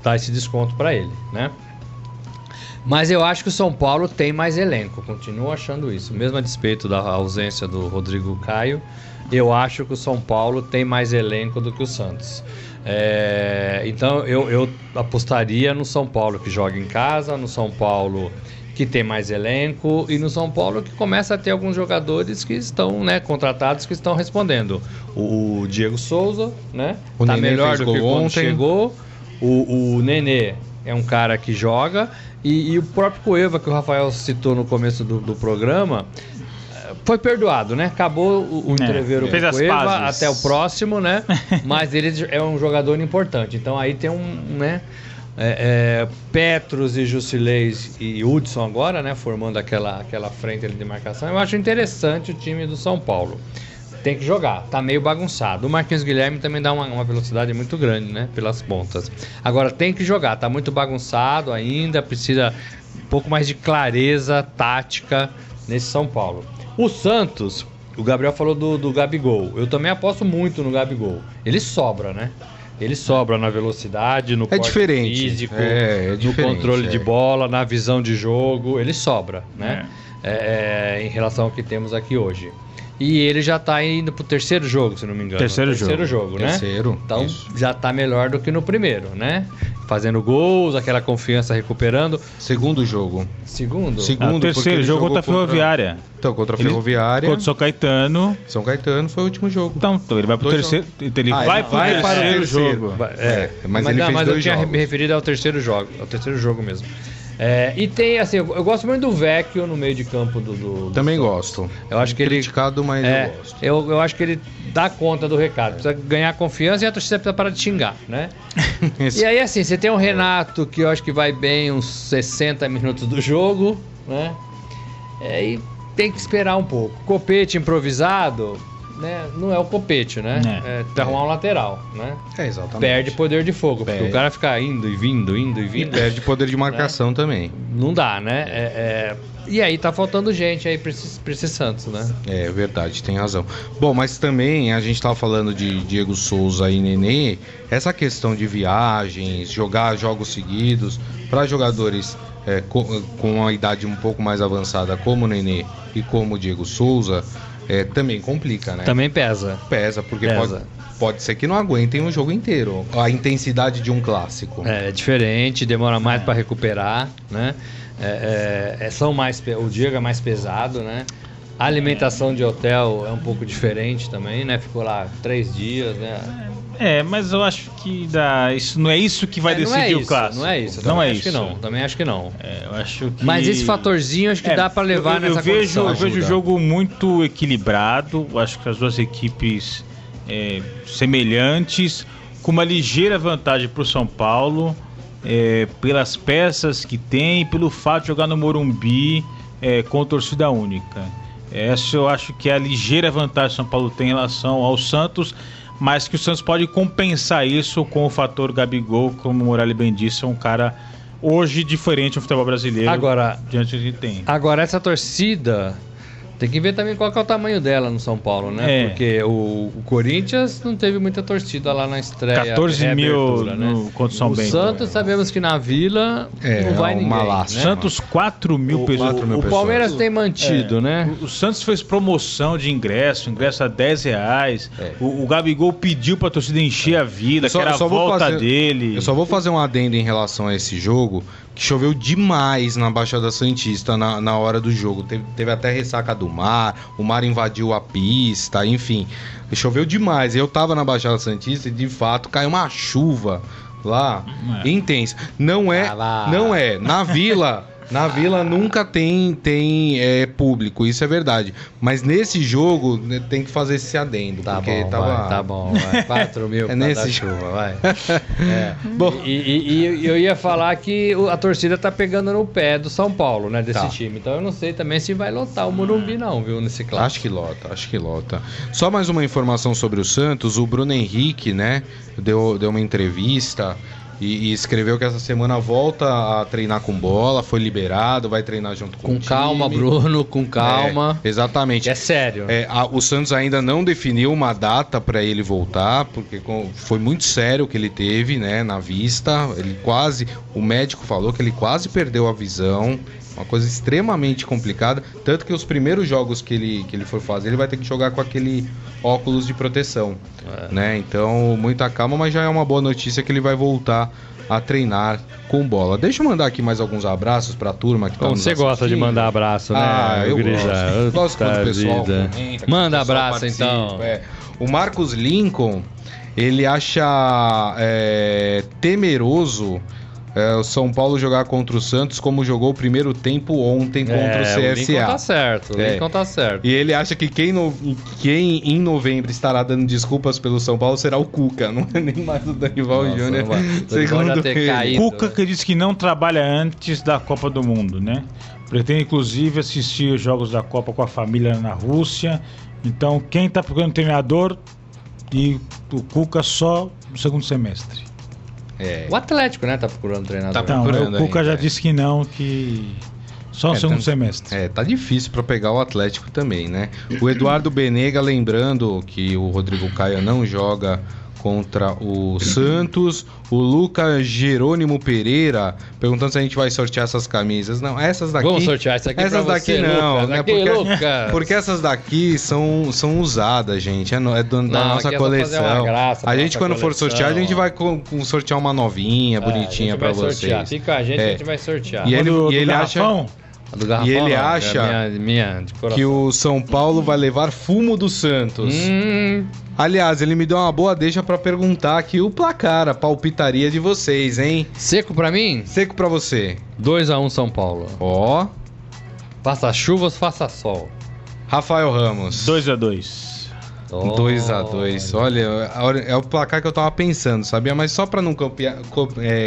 D: dar esse desconto para ele, né? Mas eu acho que o São Paulo tem mais elenco, continuo achando isso. Mesmo a despeito da ausência do Rodrigo Caio, eu acho que o São Paulo tem mais elenco do que o Santos. É, então eu, eu apostaria no São Paulo que joga em casa, no São Paulo que tem mais elenco e no São Paulo que começa a ter alguns jogadores que estão né, contratados que estão respondendo. O, Diego Souza, né? O tá Nenê melhor do que ontem. chegou. O, o Nenê é um cara que joga. E, e, o próprio Cueva, que o Rafael citou no começo do, do programa, foi perdoado, né? Acabou o, o é, entreveiro com o Cueva, até o próximo, né? Mas ele é um jogador importante. Então aí tem um, né? É, é, Petros e Jusileis e Hudson agora, né? Formando aquela, aquela frente de marcação. Eu acho interessante o time do São Paulo. Tem que jogar, tá meio bagunçado. O Marquinhos Guilherme também dá uma, uma velocidade muito grande, né? Pelas pontas. Agora tem que jogar, tá muito bagunçado ainda, precisa um pouco mais de clareza tática nesse São Paulo. O Santos, o Gabriel falou do, do Gabigol. Eu também aposto muito no Gabigol. Ele sobra, né? Ele sobra na velocidade, no
B: é diferente.
D: físico,
B: é, é
D: no controle é. de bola, na visão de jogo. Ele sobra, né? É. É, em relação ao que temos aqui hoje. E ele já tá indo pro terceiro jogo, se não me engano.
C: Terceiro,
D: terceiro
C: jogo.
D: jogo, né?
B: Terceiro.
D: Então isso. já tá melhor do que no primeiro, né? Fazendo gols, aquela confiança recuperando.
B: Segundo jogo.
D: Segundo?
C: Segundo, ah, terceiro jogo contra a Ferroviária.
B: Então, contra a Ferroviária.
C: Contra São Caetano.
B: São Caetano foi o último jogo.
C: Então, então ele vai pro dois terceiro. Jogos. Ele ah, vai, ele pro vai terceiro para o terceiro jogo.
D: É, é, mas, mas, ele não, fez mas dois eu tinha jogos. me referido ao terceiro jogo. Ao terceiro jogo mesmo. É, e tem, assim, eu, eu, gosto muito do Vecchio no meio de campo do. do
B: Também do gosto.
D: Eu acho que
B: Criticado,
D: ele.
B: mas
D: é,
B: eu gosto.
D: Eu, eu acho que ele dá conta do recado. Precisa ganhar confiança e a torcida precisa parar de xingar, né? e aí, assim, você tem o Renato, que eu acho que vai bem uns 60 minutos do jogo, né? É, e tem que esperar um pouco. Copete improvisado, né, não é o copete, né? É, é arrumar um lateral, né?
B: É, exatamente.
D: Perde poder de fogo, perde. porque o cara fica indo e vindo, indo e vindo. E
B: perde poder de marcação né? também.
D: Não dá, né? É, é... E aí tá faltando gente aí pra esse, pra esse Santos, né?
B: É verdade, tem razão. Bom, mas também a gente tava falando de Diego Souza e Nenê, essa questão de viagens, jogar jogos seguidos, para jogadores é, com, com uma idade um pouco mais avançada, como o Nenê e como o Diego Souza, é, também complica, né?
D: Também pesa.
B: Pesa, porque pesa. Pode, pode ser que não aguentem o jogo inteiro. A intensidade de um clássico.
D: É, é diferente, demora mais é. para recuperar, né? É, é, é, são mais, o Diego é mais pesado, né? A alimentação de hotel é um pouco diferente também, né? Ficou lá três dias, né?
C: É, mas eu acho que dá, isso não é isso que vai é, decidir é isso, o clássico.
D: Não é isso. Não é acho isso. que não. Também acho que não.
C: É, eu acho que...
D: Mas esse fatorzinho acho que é, dá para levar eu, eu, nessa
C: eu vejo, Eu vejo o jogo muito equilibrado. Acho que as duas equipes é, semelhantes, com uma ligeira vantagem para o São Paulo, é, pelas peças que tem, pelo fato de jogar no Morumbi é, com torcida única. Essa eu acho que é a ligeira vantagem que o São Paulo tem em relação ao Santos mas que o Santos pode compensar isso com o fator Gabigol, como o Morelli bem disse, é um cara hoje diferente no futebol brasileiro.
D: Agora, diante do que tem. Agora essa torcida tem que ver também qual é o tamanho dela no São Paulo, né? É. Porque o, o, Corinthians não teve muita torcida lá na estreia.
C: 14 mil né? no, contra o São
D: O
C: Bento,
D: Santos é. sabemos que na Vila é, não vai é ninguém. Né?
C: Santos 4 mil
D: pessoas. O, o Palmeiras tem mantido, é. né?
C: O, o, Santos fez promoção de ingresso, ingresso a 10 reais. É. O, o Gabigol pediu pra torcida encher a Vila, só, que era a volta fazer, dele.
B: Eu só vou fazer um adendo em relação a esse jogo choveu demais na Baixada Santista na, na hora do jogo. Teve, teve até ressaca do mar, o mar invadiu a pista, enfim. Choveu demais. Eu tava na Baixada Santista e de fato caiu uma chuva lá é. intensa. Não é, ah, não é. Na vila na Vila nunca tem, tem é, público, isso é verdade. Mas nesse jogo né, tem que fazer esse adendo.
D: Tá porque bom, tava... vai, tá bom, vai. 4 mil é nesse chuva, vai. É. Bom. E, e, e, eu ia falar que a torcida tá pegando no pé do São Paulo, né? Desse tá. time. Então eu não sei também se vai lotar o Morumbi, não, viu? Nesse clássico.
B: Acho que lota, acho que lota. Só mais uma informação sobre o Santos. O Bruno Henrique, né? Deu, deu uma entrevista. E, e, escreveu que essa semana volta a treinar com bola, foi liberado, vai treinar junto com,
D: com o calma, Bruno, com calma.
B: É, exatamente.
D: É sério.
B: É, a, o Santos ainda não definiu uma data para ele voltar, porque com, foi muito sério o que ele teve, né, na vista. Ele quase, o médico falou que ele quase perdeu a visão. Uma coisa extremamente complicada. Tanto que os primeiros jogos que ele, que ele for fazer, ele vai ter que jogar com aquele óculos de proteção. É. Né? Então, muita calma, mas já é uma boa notícia que ele vai voltar a treinar com bola. Deixa eu mandar aqui mais alguns abraços para a turma que tá
D: Você gosta de mandar abraço, né? Ah,
B: eu gosto. Gosto quando o pessoal
D: comenta, Manda abraço, então.
B: É. O Marcos Lincoln, ele acha é, temeroso é, o São Paulo jogar contra o Santos como jogou o primeiro tempo ontem contra é, o CSA. O Lincoln
D: tá certo, o é. Lincoln tá certo.
B: E ele acha que quem, no, quem em novembro estará dando desculpas pelo São Paulo será o Cuca, não é nem mais o Danival Júnior.
C: Segundo ele. Cuca que disse que não trabalha antes da Copa do Mundo, né? Pretende inclusive assistir os jogos da Copa com a família na Rússia. Então, quem tá procurando treinador e o Cuca só no segundo semestre.
D: É. O Atlético, né, tá procurando treinador. Tá
C: procurando. Não, o Cuca já disse que não, que só o é, segundo tá, semestre.
B: É, tá difícil para pegar o Atlético também, né? O Eduardo Benega, lembrando que o Rodrigo Caio não joga contra o Santos. O Lucas Jerônimo Pereira perguntando se a gente vai sortear essas camisas. Não, essas daqui.
D: Vamos sortear essa aqui
B: Essas daqui
D: você,
B: não, Lucas. né? Porque, porque, essas daqui são, são usadas, gente. É, é do, da nossa é coleção. Graça, a gente, quando coleção. for sortear, a gente vai com, com sortear uma novinha, é, bonitinha para vocês.
D: Sortear. Fica a gente, é. a gente vai sortear.
B: E ele, e ele acha. E ele
D: não,
B: acha
D: minha, minha
B: que o São Paulo vai levar fumo do Santos.
D: Hum,
B: Aliás, ele me deu uma boa deixa para perguntar aqui o placar, a palpitaria de vocês, hein?
D: Seco para mim?
B: Seco para você.
D: 2 a 1 um São Paulo.
B: Ó.
D: Faça chuvas, faça sol.
B: Rafael Ramos.
C: 2 a 2.
B: 2 a 2 Olha, é o placar que eu tava pensando, sabia? Mas só para não copiar,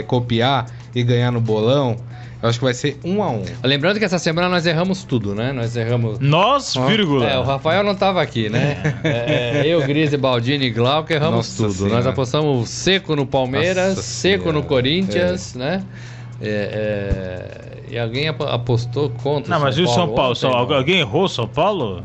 B: copiar e ganhar no bolão, Eu acho que vai ser um a um.
D: Lembrando que essa semana nós erramos tudo, né? Nós erramos.
C: Nós, vírgula.
D: É, o Rafael não tava aqui, né? é, é eu, Grise, Baldini e Glauco erramos Nossa tudo. Senhora. Nós apostamos seco no Palmeiras, Nossa seco senhora. no Corinthians, é. né? É, é, e alguém apostou contra
C: Não, mas e o São Paulo? São, alguém errou São Paulo?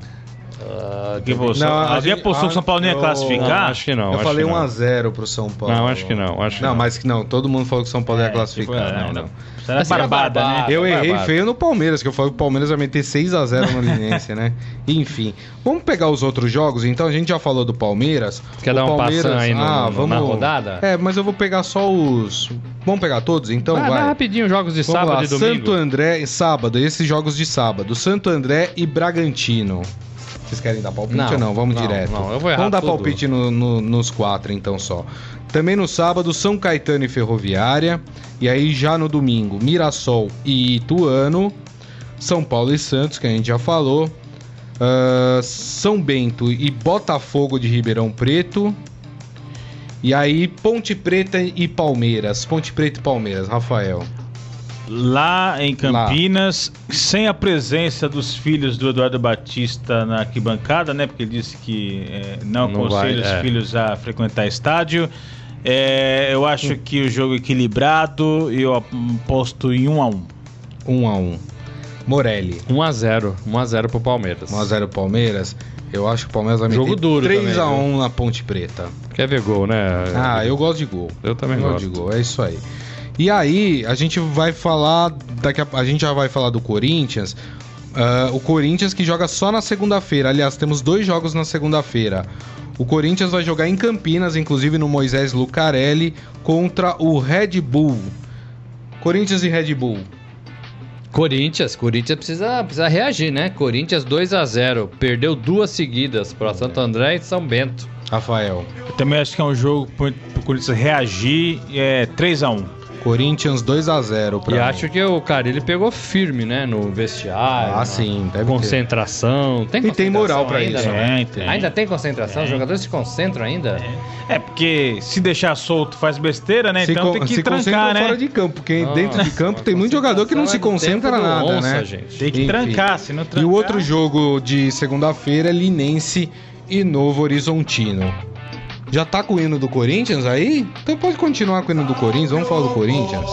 C: Uh, que você, não, alguém apostou que o São Paulo ia classificar? Não,
B: acho que não. Eu falei 1x0 pro São Paulo.
D: Não, acho que não. Acho
B: não, não, mas que não. Todo mundo falou que o São Paulo é, ia classificar. Tipo, é, não, não.
C: Era barbada, né?
B: Eu errei barbada. feio no Palmeiras, que eu falei que o Palmeiras vai meter 6x0 no Linense, né? Enfim. Vamos pegar os outros jogos, então. A gente já falou do Palmeiras.
D: Quer dar um Palmeiras... aí no, ah, vamos... na rodada?
B: É, mas eu vou pegar só os. Vamos pegar todos, então? Vai, vai. vai
D: rapidinho, jogos de vamos sábado lá. e domingo.
B: Santo André, sábado, esses jogos de sábado. Santo André e Bragantino. Vocês querem dar palpite não, ou não? Vamos não, direto. Não, eu vou errar Vamos dar tudo. palpite no, no, nos quatro, então, só. Também no sábado, São Caetano e Ferroviária. E aí, já no domingo, Mirassol e Ituano. São Paulo e Santos, que a gente já falou. Uh, São Bento e Botafogo de Ribeirão Preto. E aí, Ponte Preta e Palmeiras. Ponte Preta e Palmeiras, Rafael
C: lá em Campinas, lá. sem a presença dos filhos do Eduardo Batista na arquibancada, né? Porque ele disse que é, não, não aconselha os é. filhos a frequentar estádio. É, eu acho hum. que o jogo equilibrado e eu aposto em 1 a 1
B: 1 a 1 Morelli.
D: 1 a 0 1 a 0 pro Palmeiras.
B: 1 a 0 Palmeiras. Eu acho que o Palmeiras vai
D: Jogo
B: meter
D: duro
B: 3
D: também,
B: a 1 na Ponte Preta.
D: Quer ver gol, né?
B: Ah, eu gosto de gol.
D: Eu também eu gosto.
B: de gol, é isso aí. E aí, a gente vai falar. Daqui a, a gente já vai falar do Corinthians. Uh, o Corinthians que joga só na segunda-feira. Aliás, temos dois jogos na segunda-feira. O Corinthians vai jogar em Campinas, inclusive no Moisés Lucarelli, contra o Red Bull. Corinthians e Red Bull.
D: Corinthians, Corinthians precisa, precisa reagir, né? Corinthians 2 a 0 perdeu duas seguidas para Santo André e São Bento.
B: Rafael.
C: Eu também acho que é um jogo para o Corinthians reagir, é 3 a 1
B: Corinthians 2 a 0
D: pra E mim. acho que o cara ele pegou firme, né, no vestiário.
B: Ah, sim,
D: deve concentração.
B: Ter. Tem e tem moral para isso.
D: Né? Tem. Ainda tem concentração? Os jogadores se concentram ainda?
C: É. é. porque se deixar solto faz besteira, né? Se então tem que se trancar, né?
B: fora de campo, porque ah, dentro de campo tem muito jogador que não se concentra nada, onça, né?
C: Gente. Tem que Enfim. trancar, se não trancar.
B: E o outro jogo de segunda-feira é Linense e Novo Horizontino. Já tá com o hino do Corinthians aí? Então pode continuar com o hino do Corinthians. Vamos falar do Corinthians.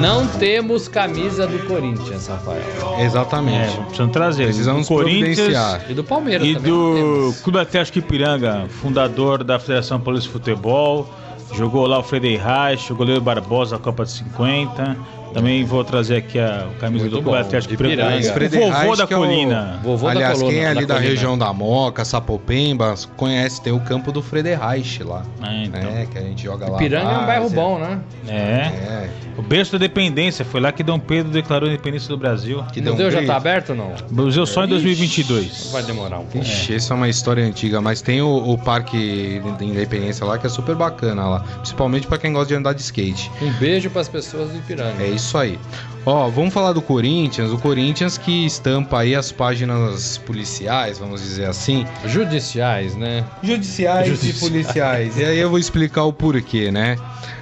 D: Não temos camisa do Corinthians, Rafael.
B: Exatamente.
C: É, precisamos trazer.
B: Precisamos do Corinthians
D: e do Palmeiras
C: e também. E do Clube Atlético Ipiranga, fundador da Federação Paulista de Futebol. Jogou lá o Fredei Reich, o goleiro Barbosa, a Copa de 50. Também vou trazer aqui a camisa Muito do Clube Atlético de Piranga.
B: O vovô da colina. É o... Vovô Aliás, da coluna, quem é ali da, da região da Moca, Sapopemba, conhece, tem o campo do Frederich lá. É, então. É, que a gente joga lá.
D: Piranga é um bairro bom, né?
C: É. é. O berço da dependência, foi lá que Dom Pedro declarou a independência do Brasil.
D: Que museu já tá aberto ou não?
C: O museu só em 2022.
D: Vai demorar um pouco.
B: Ixi, isso é uma história antiga, mas tem o, o Parque de Independência lá que é super bacana lá. Principalmente para quem gosta de andar de skate.
D: Um beijo para as pessoas de Piranga.
B: É isso aí. Ó, vamos falar do Corinthians. O Corinthians que estampa aí as páginas policiais, vamos dizer assim.
D: Judiciais, né?
B: Judiciais, Judiciais. e policiais. e aí eu vou explicar o porquê, né?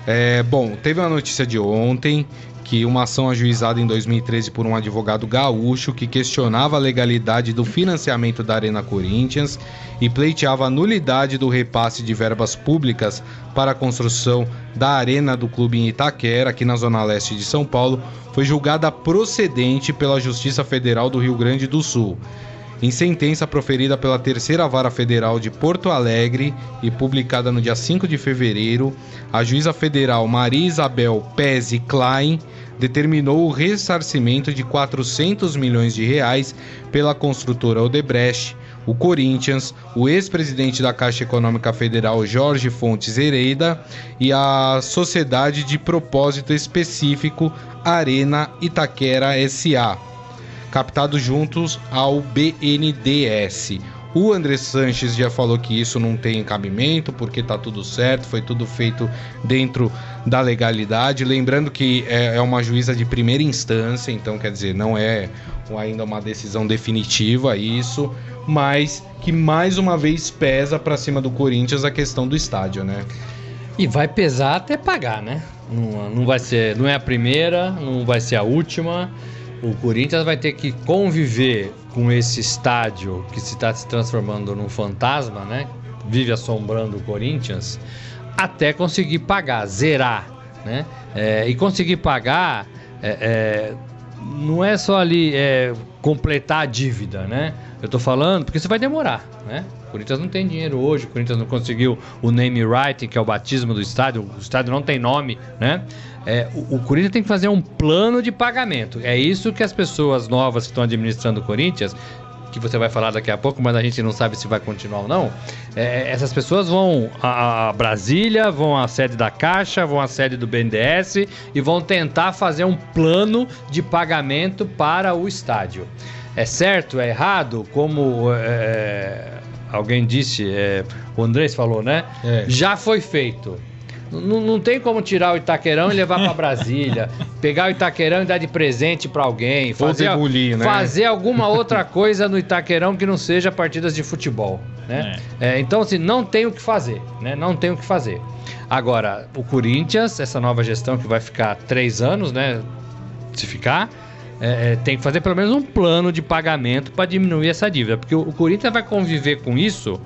B: É, bom, teve uma notícia de ontem que uma ação ajuizada em 2013 por um advogado gaúcho que questionava a legalidade do financiamento da Arena Corinthians e pleiteava a nulidade do repasse de verbas públicas para a construção da Arena do Clube em Itaquera, aqui na zona leste de São Paulo, foi julgada procedente pela Justiça Federal do Rio Grande do Sul. Em sentença proferida pela Terceira Vara Federal de Porto Alegre e publicada no dia 5 de fevereiro, a juíza federal Maria Isabel Pezzi Klein determinou o ressarcimento de 400 milhões de reais pela construtora Odebrecht, o Corinthians, o ex-presidente da Caixa Econômica Federal Jorge Fontes Hereida e a Sociedade de Propósito Específico Arena Itaquera SA, captados juntos ao BNDES. O André Sanches já falou que isso não tem cabimento, porque tá tudo certo, foi tudo feito dentro da legalidade. Lembrando que é, é uma juíza de primeira instância, então quer dizer, não é ainda uma decisão definitiva isso, mas que mais uma vez pesa para cima do Corinthians a questão do estádio, né?
D: E vai pesar até pagar, né? Não, não vai ser, não é a primeira, não vai ser a última. O Corinthians vai ter que conviver com esse estádio que se está se transformando num fantasma, né? Vive assombrando o Corinthians, até conseguir pagar, zerar, né? É, e conseguir pagar é, é, não é só ali é, completar a dívida, né? Eu tô falando porque isso vai demorar, né? O Corinthians não tem dinheiro hoje, o Corinthians não conseguiu o name right, que é o batismo do estádio, o estádio não tem nome, né? É, o, o, Corinthians tem que fazer um plano de pagamento. É isso que as pessoas novas que estão administrando o Corinthians, que você vai falar daqui a pouco, mas a gente não sabe se vai continuar ou não. É, essas pessoas vão a, a, Brasília, vão à sede da Caixa, vão à sede do BNDES e vão tentar fazer um plano de pagamento para o estádio. É certo? É errado? Como é, alguém disse, é, o Andrés falou, né? É. Já foi feito. Não, não tem como tirar o Itaquerão e levar para Brasília, pegar o Itaquerão e dar de presente para alguém, fazer, debulir, né? fazer alguma outra coisa no Itaquerão que não seja partidas de futebol, né? É. É, então, assim, não tem o que fazer, né? Não tem o que fazer. Agora, o Corinthians, essa nova gestão que vai ficar três anos, né? Se ficar, é, é, tem que fazer pelo menos um plano de pagamento para diminuir essa dívida, porque o, o Corinthians vai conviver com isso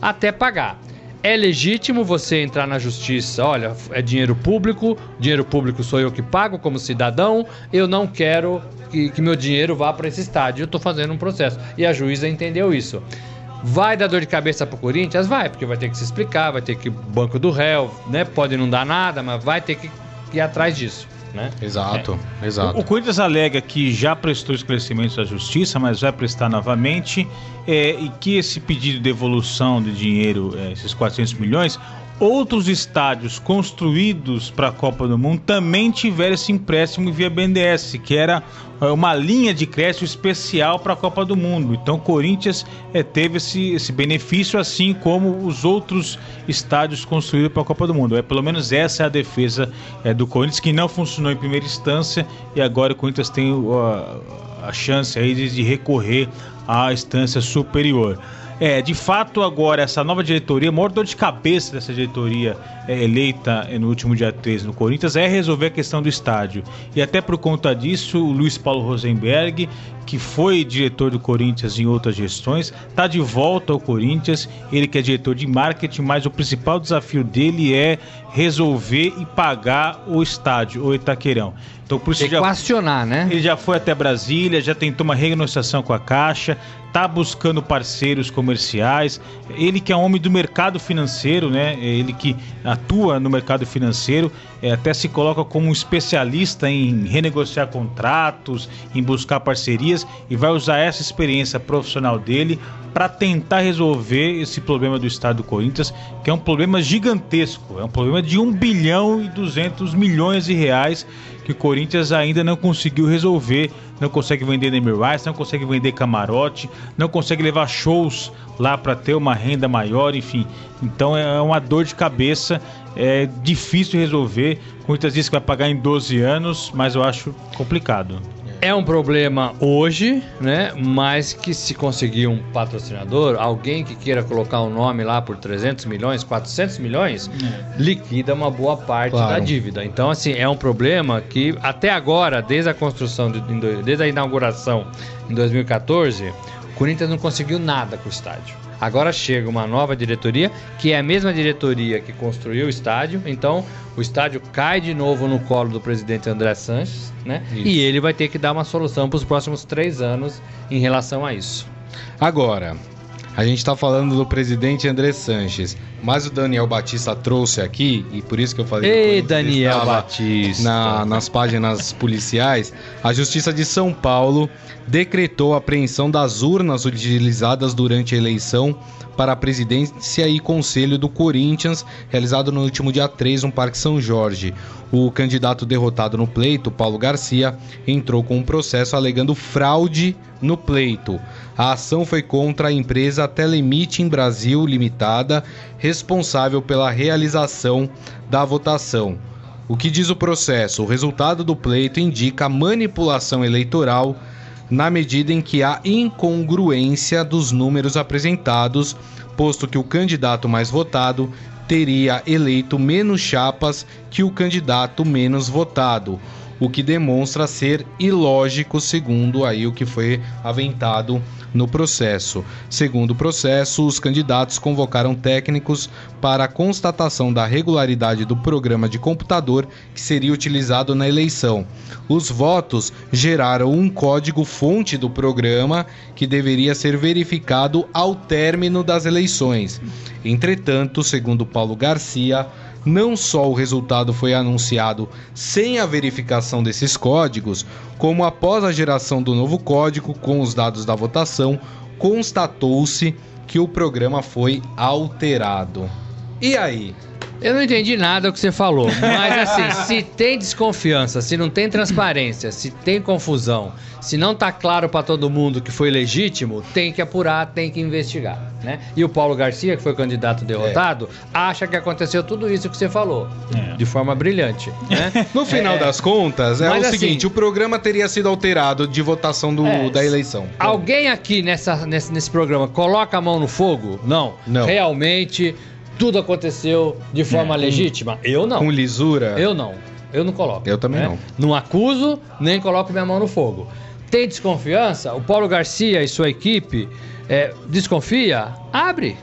D: até pagar. É legítimo você entrar na justiça, olha, é dinheiro público, dinheiro público sou eu que pago como cidadão, eu não quero que, que meu dinheiro vá para esse estádio, eu estou fazendo um processo. E a juíza entendeu isso. Vai dar dor de cabeça pro Corinthians? Vai, porque vai ter que se explicar, vai ter que banco do réu, né? Pode não dar nada, mas vai ter que ir atrás disso né?
B: Exato, é. exato.
C: O, o Corinthians alega que já prestou esclarecimentos à justiça, mas vai prestar novamente, é, e que esse pedido de devolução de dinheiro, é, esses 400 milhões, outros estádios construídos para a Copa do Mundo também tiveram esse empréstimo via BNDES, que era uma linha de crédito especial para a Copa do Mundo. Então, o Corinthians é, teve esse, esse benefício, assim como os outros estádios construídos para a Copa do Mundo. É pelo menos essa é a defesa é, do Corinthians, que não funcionou em primeira instância e agora o Corinthians tem a, a chance aí de, de recorrer à instância superior. É, de fato, agora, essa nova diretoria, a maior dor de cabeça dessa diretoria é, eleita no último dia 13 no Corinthians é resolver a questão do estádio. E até por conta disso, o Luiz Paulo Rosenberg, que foi diretor do Corinthians em outras gestões, está de volta ao Corinthians. Ele que é diretor de marketing, mas o principal desafio dele é resolver e pagar o estádio, o Itaquerão.
D: Então, por isso Equacionar, já, né?
C: Ele já foi até Brasília, já tentou uma renegociação com a Caixa, tá buscando parceiros comerciais. Ele que é um homem do mercado financeiro, né? Ele que atua no mercado financeiro, é, até se coloca como um especialista em renegociar contratos, em buscar parcerias e vai usar essa experiência profissional dele para tentar resolver esse problema do estado do Corinthians, que é um problema gigantesco, é um problema de 1 bilhão e 200 milhões de reais que o Corinthians ainda não conseguiu resolver. Não consegue vender name rights, não consegue vender camarote, não consegue levar shows lá para ter uma renda maior, enfim. Então é uma dor de cabeça, é difícil resolver. Muitas vezes que vai pagar em 12 anos, mas eu acho complicado.
D: É um problema hoje, né? Mas que se conseguir um patrocinador, alguém que queira colocar o um nome lá por 300 milhões, 400 milhões, é. liquida uma boa parte claro. da dívida. Então, assim, é um problema que até agora, desde a construção, de, desde a inauguração em 2014, o Corinthians não conseguiu nada com o estádio. Agora chega uma nova diretoria, que é a mesma diretoria que construiu o estádio. Então, o estádio cai de novo no colo do presidente André Sanches, né? Isso. E ele vai ter que dar uma solução para os próximos três anos em relação a isso.
B: Agora, a gente está falando do presidente André Sanches, mas o Daniel Batista trouxe aqui, e por isso que eu falei.
D: Ei, Daniel Batista!
B: Na, nas páginas policiais, a Justiça de São Paulo decretou a apreensão das urnas utilizadas durante a eleição para a presidência e conselho do Corinthians, realizado no último dia 3 no Parque São Jorge. O candidato derrotado no pleito, Paulo Garcia, entrou com um processo alegando fraude no pleito. A ação foi contra a empresa Telemeeting Brasil Limitada, responsável pela realização da votação. O que diz o processo? O resultado do pleito indica manipulação eleitoral na medida em que há incongruência dos números apresentados posto que o candidato mais votado teria eleito menos chapas que o candidato menos votado, o que demonstra ser ilógico segundo aí o que foi aventado no processo. Segundo o processo, os candidatos convocaram técnicos para a constatação da regularidade do programa de computador que seria utilizado na eleição. Os votos geraram um código-fonte do programa que deveria ser verificado ao término das eleições. Entretanto, segundo Paulo Garcia, não só o resultado foi anunciado sem a verificação desses códigos, como após a geração do novo código com os dados da votação, constatou-se que o programa foi alterado. E aí?
D: Eu não entendi nada do que você falou, mas assim, se tem desconfiança, se não tem transparência, se tem confusão, se não tá claro para todo mundo que foi legítimo, tem que apurar, tem que investigar, né? E o Paulo Garcia, que foi candidato derrotado, é. acha que aconteceu tudo isso que você falou, é. de forma brilhante, né?
B: No final é, das contas, é o assim, seguinte, o programa teria sido alterado de votação do, é, da eleição.
D: Alguém aqui nessa, nesse, nesse programa coloca a mão no fogo? Não. Não. Realmente tudo aconteceu de forma é, legítima? Eu não.
B: Com lisura?
D: Eu não. Eu não coloco.
B: Eu também né? não.
D: Não acuso, nem coloco minha mão no fogo. Tem desconfiança? O Paulo Garcia e sua equipe é, desconfia? Abre.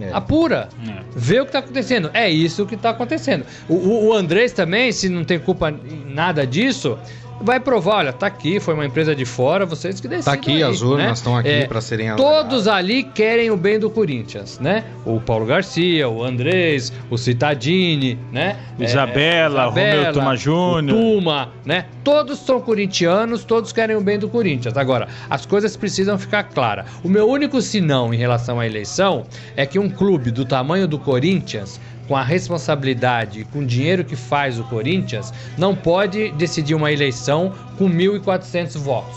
D: É. Apura, é. vê o que está acontecendo. É isso que está acontecendo. O, o, o Andrés também, se não tem culpa em nada disso, vai provar, olha, tá aqui, foi uma empresa de fora, vocês que decidem.
B: Tá aqui,
D: aí,
B: as urnas né? estão aqui é, para serem
D: Todos ali querem o bem do Corinthians, né? O Paulo Garcia, o Andrés, o Citadini, né?
C: Isabela, é, Isabela Romeu Tuma Júnior.
D: Tuma, né? Todos são corintianos, todos querem o bem do Corinthians. Agora, as coisas precisam ficar claras. O meu único sinão em relação à eleição é que um clube do tamanho do Corinthians com a responsabilidade, com o dinheiro que faz o Corinthians, não pode decidir uma eleição com 1.400 votos.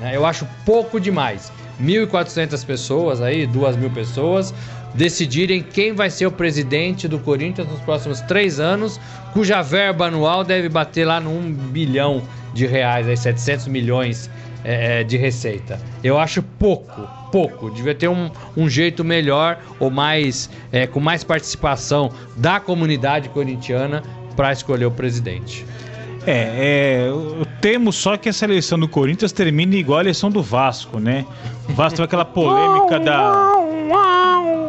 D: Né? Eu acho pouco demais. 1.400 pessoas aí, 2.000 pessoas, decidirem quem vai ser o presidente do Corinthians nos próximos três anos, cuja verba anual deve bater lá no 1 bilhão de reais, aí 700 milhões é, de receita. Eu acho pouco, pouco. Devia ter um, um jeito melhor ou mais é, com mais participação da comunidade corintiana para escolher o presidente.
C: É, é, temos só que essa eleição do Corinthians termine igual a eleição do Vasco, né? O Vasco teve aquela polêmica da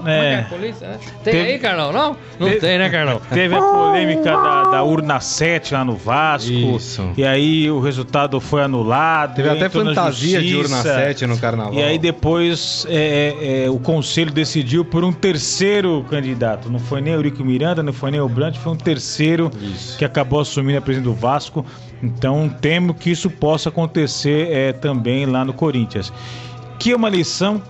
D: é. é polícia, né? Tem teve... aí, Carlão? Não? Não teve... tem, né, Carlão?
C: Teve a polêmica da, da, urna 7 lá no Vasco. Isso. E aí o resultado foi anulado.
B: Teve até fantasia de urna 7 no carnaval.
C: E aí depois é, é, é, o conselho decidiu por um terceiro candidato. Não foi nem o Eurico Miranda, não foi nem o Brandt, foi um terceiro isso. que acabou assumindo a presidência do Vasco. Então temo que isso possa acontecer é, também lá no Corinthians. Que é uma eleição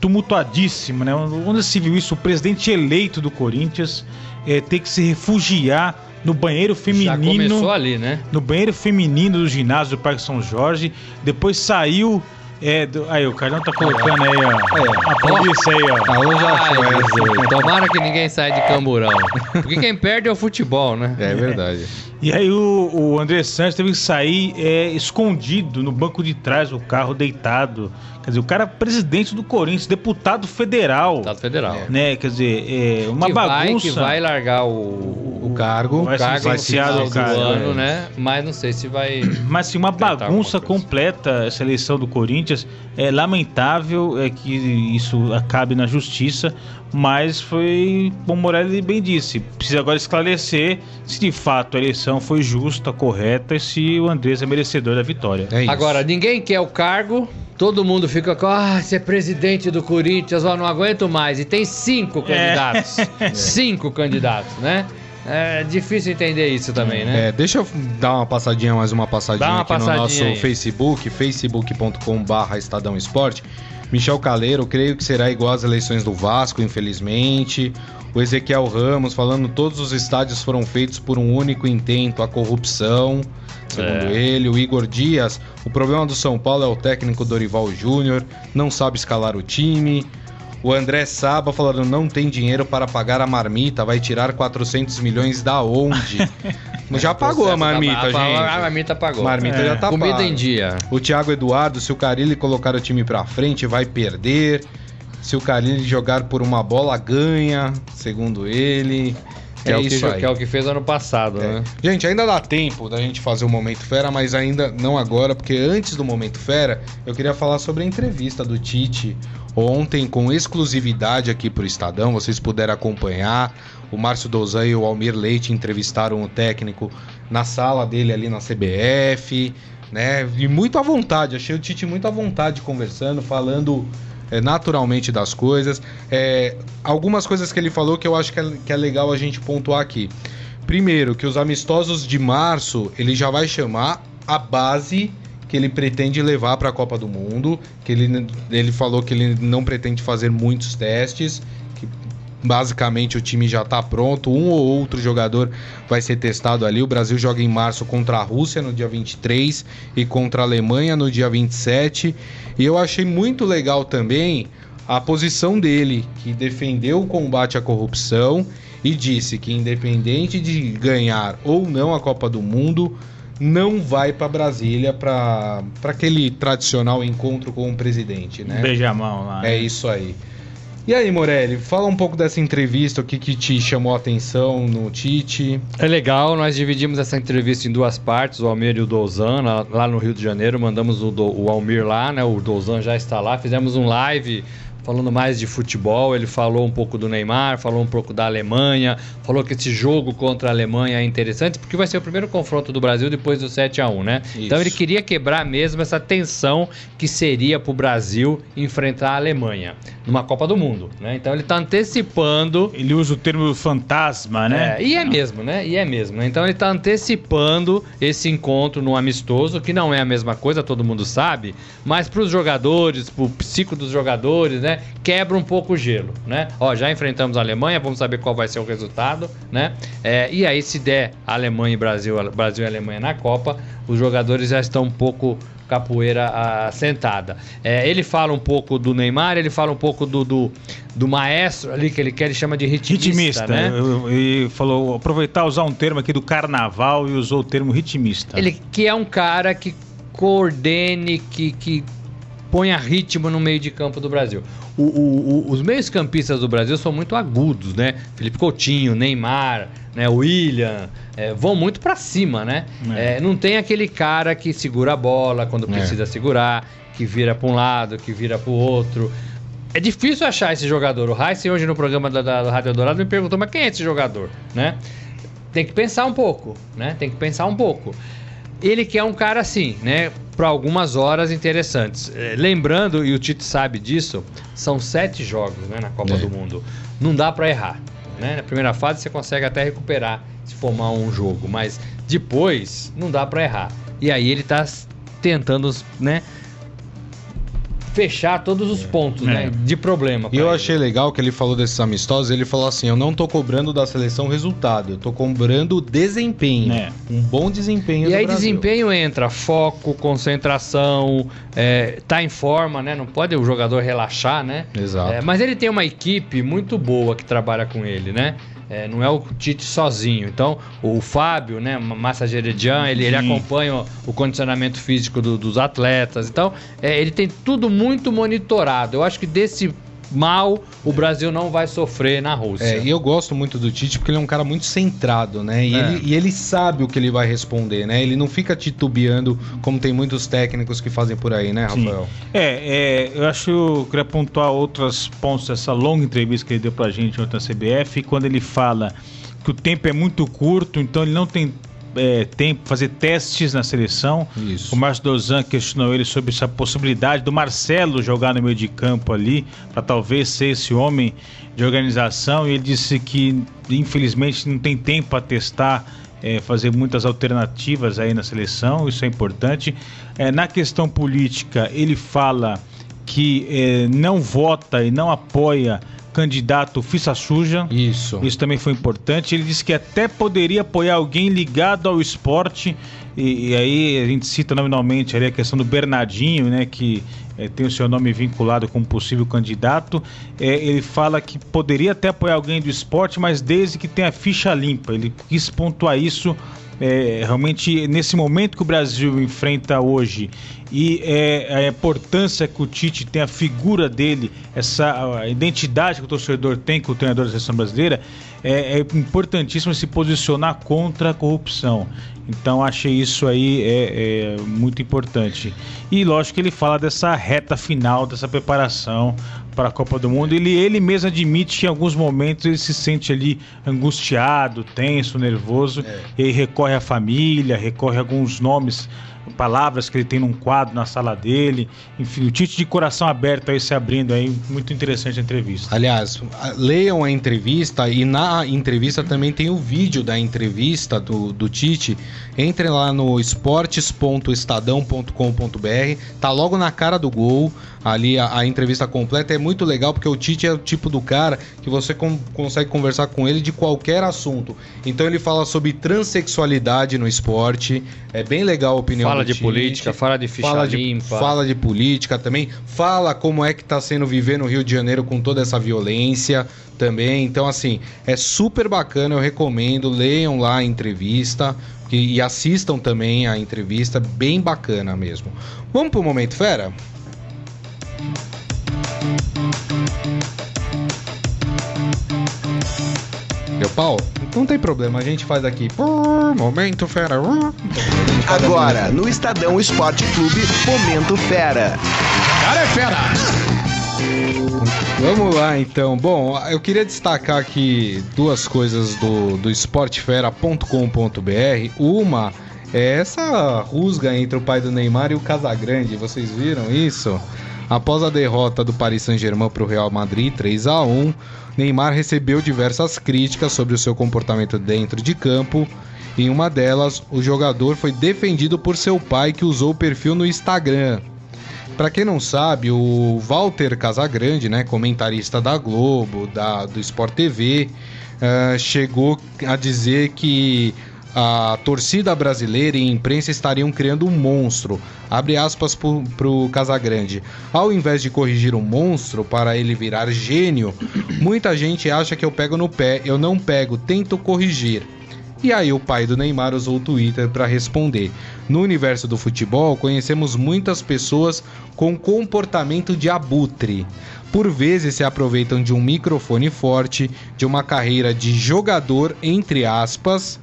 C: tumultuadíssima, né? Onde se viu isso? O presidente eleito do Corinthians é, ter que se refugiar no banheiro feminino. Já
D: começou ali, né?
C: No banheiro feminino do ginásio do Parque São Jorge. Depois saiu é, do... aí o Carlão tá colocando aí, ó. É. A polícia aí, ó.
D: A um já foi. Tomara que ninguém saia de camburão. Porque quem perde é o futebol, né?
B: É verdade.
C: E aí o, o André Santos teve que sair é, escondido no banco de trás do carro, deitado. Quer dizer, o cara é presidente do Corinthians, deputado federal.
D: Deputado federal.
C: Né? Quer dizer, é uma que bagunça.
D: Vai, que vai largar o, o cargo.
C: Vai,
D: cargo
C: ser do
D: cargo, ano, é. né? Mas não sei se vai.
C: Mas sim, uma bagunça completa essa eleição do Corinthians. É lamentável é que isso acabe na justiça, mas foi, como Morelli bem disse, precisa agora esclarecer se de fato a eleição foi justa, correta e se o Andrés é merecedor da vitória.
D: É agora, ninguém quer o cargo, todo mundo fica com, ah, você é presidente do Corinthians, ó, não aguento mais. E tem cinco é. candidatos. É. Cinco candidatos, né? É difícil entender isso também, né?
B: É, deixa eu dar uma passadinha, mais uma passadinha uma aqui passadinha no nosso aí. Facebook, facebook.com.br Estadão Esporte. Michel Caleiro, creio que será igual às eleições do Vasco, infelizmente. O Ezequiel Ramos falando todos os estádios foram feitos por um único intento, a corrupção, segundo é. ele. O Igor Dias, o problema do São Paulo é o técnico Dorival Júnior, não sabe escalar o time. O André Saba falando não tem dinheiro para pagar a marmita, vai tirar 400 milhões da onde? já pagou a marmita,
D: da,
B: gente.
D: A marmita pagou.
B: Marmita é. já tá
D: Comida pago. em dia.
B: O Thiago Eduardo, se o Carilli colocar o time pra frente, vai perder. Se o Carilli jogar por uma bola, ganha, segundo ele.
D: Que é, é, isso que, é o que fez ano passado, é. né?
B: Gente, ainda dá tempo da gente fazer o Momento Fera, mas ainda não agora, porque antes do Momento Fera, eu queria falar sobre a entrevista do Tite ontem com exclusividade aqui para o Estadão. Vocês puderam acompanhar. O Márcio Dozan e o Almir Leite entrevistaram o técnico na sala dele ali na CBF, né? E muito à vontade. Achei o Tite muito à vontade conversando, falando é, naturalmente das coisas. É, algumas coisas que ele falou que eu acho que é, que é legal a gente pontuar aqui. Primeiro, que os amistosos de março ele já vai chamar a base que ele pretende levar para a Copa do Mundo, que ele, ele falou que ele não pretende fazer muitos testes, basicamente o time já está pronto, um ou outro jogador vai ser testado ali. O Brasil joga em março contra a Rússia no dia 23 e contra a Alemanha no dia 27. E eu achei muito legal também a posição dele, que defendeu o combate à corrupção e disse que independente de ganhar ou não a Copa do Mundo, não vai para Brasília para aquele tradicional encontro com o presidente, né?
C: Beija a mão lá.
B: É né? isso aí. E aí, Morelli, fala um pouco dessa entrevista, o que, que te chamou a atenção no Tite.
D: É legal, nós dividimos essa entrevista em duas partes, o Almir e o Dozan, lá, no Rio de Janeiro, mandamos o, o Almir lá, né? O Dozan já está lá, fizemos um live falando mais de futebol. Ele falou um pouco do Neymar, falou um pouco da Alemanha, falou que esse jogo contra a Alemanha é interessante porque vai ser o primeiro confronto do Brasil depois do 7 a 1 né? Isso. Então ele queria quebrar mesmo essa tensão que seria para o Brasil enfrentar a Alemanha numa Copa do Mundo, né? Então ele está antecipando.
C: Ele usa o termo fantasma, né?
D: É, e é mesmo, né? E é mesmo. Né? Então ele está antecipando esse encontro no amistoso, que não é a mesma coisa, todo mundo sabe, mas para os jogadores, para o psico dos jogadores, né? Quebra um pouco o gelo, né? Ó, já enfrentamos a Alemanha, vamos saber qual vai ser o resultado, né? É, e aí, se der Alemanha e Brasil, Brasil e Alemanha na Copa, os jogadores já estão um pouco capoeira assentada. É, ele fala um pouco do Neymar, ele fala um pouco do, do, do maestro ali que ele quer, ele chama de ritmista, ritmista né?
C: E falou, aproveitar usar um termo aqui do carnaval e usou o termo ritmista.
D: Ele que é um cara que coordene, que, que ponha ritmo no meio de campo do Brasil. O, o, os meios campistas do Brasil são muito agudos, né? Felipe Coutinho, Neymar, né? William, é, vão muito para cima, né? É. É, não tem aquele cara que segura a bola quando é. precisa segurar, que vira para um lado, que vira para o outro. É difícil achar esse jogador. O Heisen hoje no programa da, da, da Rádio Dourado me perguntou, mas quem é esse jogador, né? Tem que pensar um pouco, né? Tem que pensar um pouco ele quer um cara assim, né? Para algumas horas interessantes. É, lembrando, e o Tito sabe disso, são sete jogos né, na Copa é. do Mundo. Não dá para errar. Né? Na primeira fase você consegue até recuperar se formar um jogo, mas depois não dá para errar. E aí ele tá tentando, né? Fechar todos os pontos, né, é. né? De problema.
B: E eu ele. achei legal que ele falou desses amistosos. Ele falou assim: eu não tô cobrando da seleção resultado, eu tô cobrando desempenho. É. Um bom desempenho.
D: E aí, Brasil. desempenho entra foco, concentração, é, tá em forma, né? Não pode o jogador relaxar, né?
B: Exato.
D: É, mas ele tem uma equipe muito boa que trabalha com ele, né? É, não é o Tite sozinho. Então, o Fábio, né, Massa Geredian, ele, ele acompanha o, o condicionamento físico do, dos atletas. Então, é, ele tem tudo muito monitorado. Eu acho que desse mal o Brasil não vai sofrer na Rússia.
B: É, e eu gosto muito do Tite porque ele é um cara muito centrado, né? E, é. ele, e ele sabe o que ele vai responder, né? Ele não fica titubeando como tem muitos técnicos que fazem por aí, né, Rafael? Sim.
C: É, é, eu acho que eu queria pontuar outros pontos dessa longa entrevista que ele deu pra gente ontem na CBF, quando ele fala que o tempo é muito curto, então ele não tem é, tem fazer testes na seleção. Isso. O Márcio Dozan questionou ele sobre essa possibilidade do Marcelo jogar no meio de campo ali, para talvez ser esse homem de organização. E ele disse que, infelizmente, não tem tempo para testar. É, fazer muitas alternativas aí na seleção, isso é importante. É, na questão política, ele fala que é, não vota e não apoia candidato ficha suja.
B: Isso.
C: Isso também foi importante. Ele disse que até poderia apoiar alguém ligado ao esporte. E, e aí a gente cita nominalmente ali a questão do Bernardinho, né? Que é, tem o seu nome vinculado como possível candidato. É, ele fala que poderia até apoiar alguém do esporte, mas desde que tenha ficha limpa. Ele quis pontuar isso é, realmente nesse momento que o Brasil enfrenta hoje e é, a importância que o Tite tem, a figura dele, essa identidade que o torcedor tem com o treinador da seleção brasileira, é, é importantíssimo se posicionar contra a corrupção. Então achei isso aí é, é, muito importante. E lógico que ele fala dessa reta final, dessa preparação para a Copa do Mundo. Ele, ele mesmo admite que em alguns momentos ele se sente ali angustiado, tenso, nervoso, é. e recorre à família, recorre a alguns nomes palavras que ele tem num quadro na sala dele. Enfim, o Tite de coração aberto aí se abrindo aí, muito interessante a entrevista.
B: Aliás, leiam a entrevista e na entrevista também tem o vídeo da entrevista do, do Tite. Entrem lá no esportes.estadão.com.br, tá logo na cara do gol ali a, a, entrevista completa. É muito legal porque o Tite é o tipo do cara que você com, consegue conversar com ele de qualquer assunto. Então ele fala sobre transexualidade no esporte. É bem legal a opinião
D: Fala de política, fala de ficha fala limpa.
B: De, fala de política também. Fala como é que tá sendo viver no Rio de Janeiro com toda essa violência também. Então, assim, é super bacana, eu recomendo. Leiam lá a entrevista. E, assistam também a entrevista, bem bacana mesmo. Vamos pro Momento Fera? Deu pau? Não tem problema, a gente faz aqui. Momento Fera.
A: Agora, no Estadão Esporte Clube, Momento Fera.
B: Cara é fera! Vamos lá então. Bom, eu queria destacar aqui duas coisas do, do esportefera.com.br. Uma é essa rusga entre o pai do Neymar e o Casagrande. Vocês viram isso? Após a derrota do Paris Saint-Germain para o Real Madrid 3 a 1, Neymar recebeu diversas críticas sobre o seu comportamento dentro de campo. Em uma delas, o jogador foi defendido por seu pai que usou o perfil no Instagram. Para quem não sabe, o Walter Casagrande, né, comentarista da Globo, da, do Sport TV, uh, eh, chegou a dizer que a torcida brasileira e imprensa estariam criando um monstro, abre aspas para o Casagrande. Ao invés de corrigir um monstro para ele virar gênio, muita gente acha que eu pego no pé, eu não pego, tento corrigir. E aí o pai do Neymar usou o Twitter para responder. No universo do futebol, conhecemos muitas pessoas com comportamento de abutre. Por vezes se aproveitam de um microfone forte, de uma carreira de jogador, entre aspas,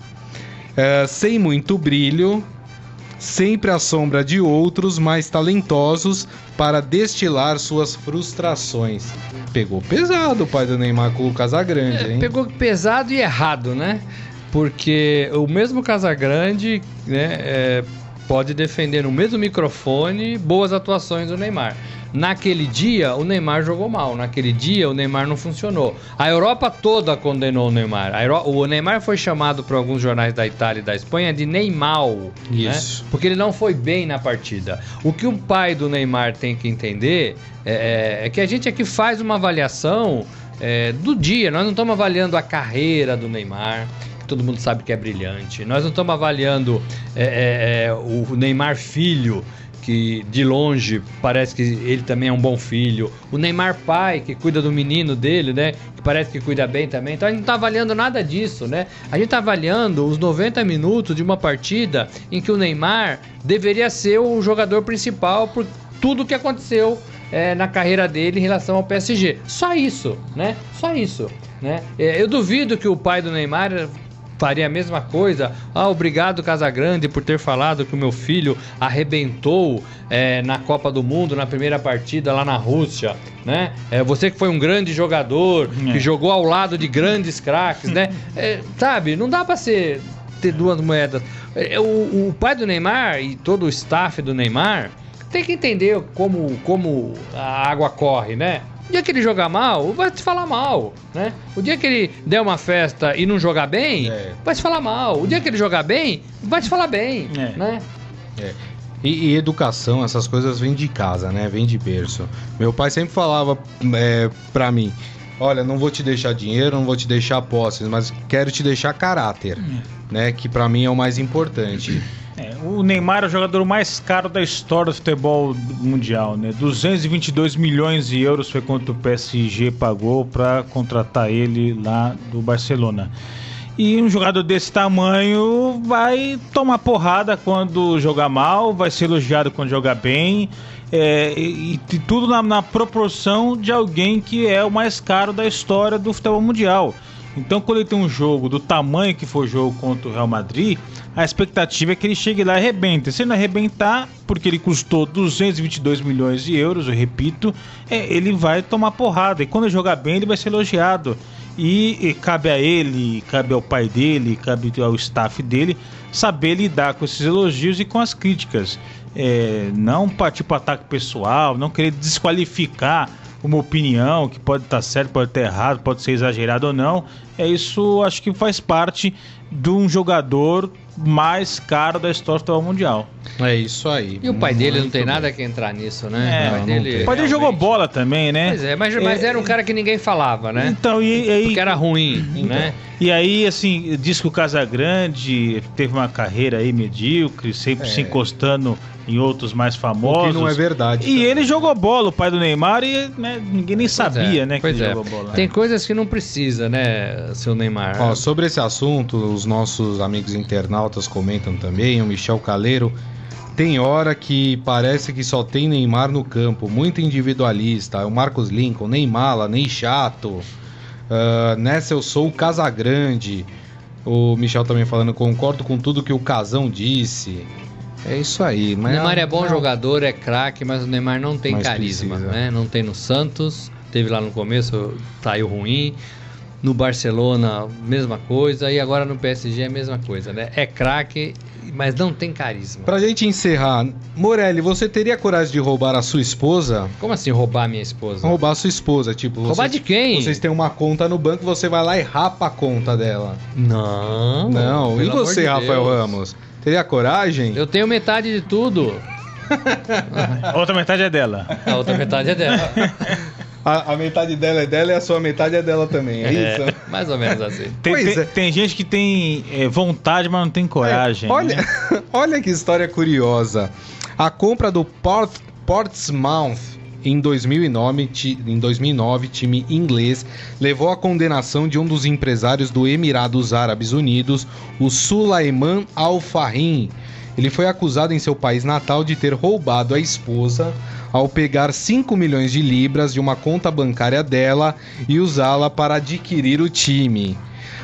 B: é, sem muito brilho, sempre à sombra de outros mais talentosos para destilar suas frustrações. Pegou pesado o pai do Neymar com o Casagrande, é, hein?
D: pegou pesado e errado, né? Porque o mesmo Casagrande né, é, pode defender no mesmo microfone boas atuações do Neymar. Naquele dia, o Neymar jogou mal. Naquele dia, o Neymar não funcionou. A Europa toda condenou o Neymar. O Neymar foi chamado por alguns jornais da Itália e da Espanha de Neymar. Né? Isso. Né? Porque ele não foi bem na partida. O que o pai do Neymar tem que entender é, é, é que a gente aqui faz uma avaliação é, do dia. Nós não estamos avaliando a carreira do Neymar todo mundo sabe que é brilhante. Nós não estamos avaliando é, é, é o Neymar filho, que de longe parece que ele também é um bom filho. O Neymar pai, que cuida do menino dele, né? Que parece que cuida bem também. Então a gente não tá avaliando nada disso, né? A gente tá avaliando os 90 minutos de uma partida em que o Neymar deveria ser o jogador principal por tudo que aconteceu é, na carreira dele em relação ao PSG. Só isso, né? Só isso. Né? É, eu duvido que o pai do Neymar faria a mesma coisa. Ah, obrigado Casagrande por ter falado que o meu filho arrebentou é, na Copa do Mundo na primeira partida lá na Rússia, né? É, você que foi um grande jogador, é. que jogou ao lado de grandes craques, né? É, sabe, não dá para ser ter duas moedas. É, o, o pai do Neymar e todo o staff do Neymar tem que entender como, como a água corre, né? O dia que ele jogar mal, vai te falar mal, né? O dia que ele der uma festa e não jogar bem, é. vai te falar mal. O dia que ele jogar bem, vai te falar bem, é. né?
B: É. E, e, educação, essas coisas vêm de casa, né? Vem de berço. Meu pai sempre falava é, pra mim: Olha, não vou te deixar dinheiro, não vou te deixar posses, mas quero te deixar caráter, hum. né? Que para mim é o mais importante.
C: É, o Neymar é o jogador mais caro da história do futebol mundial, né? 222 milhões de euros foi quanto o PSG pagou para contratar ele lá do Barcelona. E um jogador desse tamanho vai tomar porrada quando jogar mal, vai ser elogiado quando jogar bem. É, e, e, tudo na, na proporção de alguém que é o mais caro da história do futebol mundial. Então, quando ele tem um jogo do tamanho que foi o jogo contra o Real Madrid, a expectativa é que ele chegue lá e arrebente. Se ele não arrebentar, porque ele custou 222 milhões de euros, eu repito, é, ele vai tomar porrada. E quando jogar bem, ele vai ser elogiado. E, e, cabe a ele, cabe ao pai dele, cabe ao staff dele saber lidar com esses elogios e com as críticas. É, não partir para ataque pessoal, não querer desqualificar uma opinião que pode estar tá certo, pode estar errado, pode ser exagerado ou não. É isso, acho que faz parte de um jogador mais caro da história do futebol mundial.
D: É isso aí. E o pai dele não tem bem. nada que entrar nisso, né?
C: É, o pai dele, o pai dele jogou bola também, né?
D: Pois é, mas, mas é, era um cara que ninguém falava, né?
C: Então, e aí.
D: Porque era ruim, então, né?
C: E aí, assim, diz que o Casagrande teve uma carreira aí medíocre, sempre é. se encostando em outros mais famosos. O que
B: não é verdade.
C: E também. ele jogou bola, o pai do Neymar, e né, ninguém nem pois sabia,
D: é,
C: né,
D: que ele é. jogou bola. Tem coisas que não precisa, né, seu Neymar.
B: Ó, sobre esse assunto, os nossos amigos internautas comentam também, o Michel Caleiro. Tem hora que parece que só tem Neymar no campo, muito individualista. O Marcos Lincoln, nem mala, nem chato. Uh, nessa eu sou o Casagrande. O Michel também falando, concordo com tudo que o Casão disse. É isso aí.
D: Mas o Neymar é bom não... jogador, é craque, mas o Neymar não tem mas carisma, precisa. né? Não tem no Santos, teve lá no começo, saiu ruim. No Barcelona, mesma coisa. E agora no PSG é a mesma coisa, né? É craque, mas não tem carisma.
B: Pra gente encerrar, Morelli, você teria coragem de roubar a sua esposa?
D: Como assim roubar minha esposa?
B: Roubar a sua esposa, tipo.
D: Roubar de quem?
B: Vocês têm uma conta no banco, você vai lá e rapa a conta dela.
D: Não.
B: Não. E você, Rafael Deus. Ramos? Teria coragem?
D: Eu tenho metade de tudo.
C: a outra metade é dela.
D: A outra metade é dela.
B: A, a, metade dela é dela e a sua metade é dela também, é, é isso?
D: Mais ou menos assim.
C: Tem, tem, é. tem, gente que tem é, vontade, mas não tem coragem.
B: É, olha, né? olha que história curiosa. A compra do Port, Portsmouth em 2009, em 2009, time inglês levou à condenação de um dos empresários do Emirados Árabes Unidos, o Sulaiman Al Fahim. Ele foi acusado em seu país natal de ter roubado a esposa ao pegar 5 milhões de libras de uma conta bancária dela e usá-la para adquirir o time,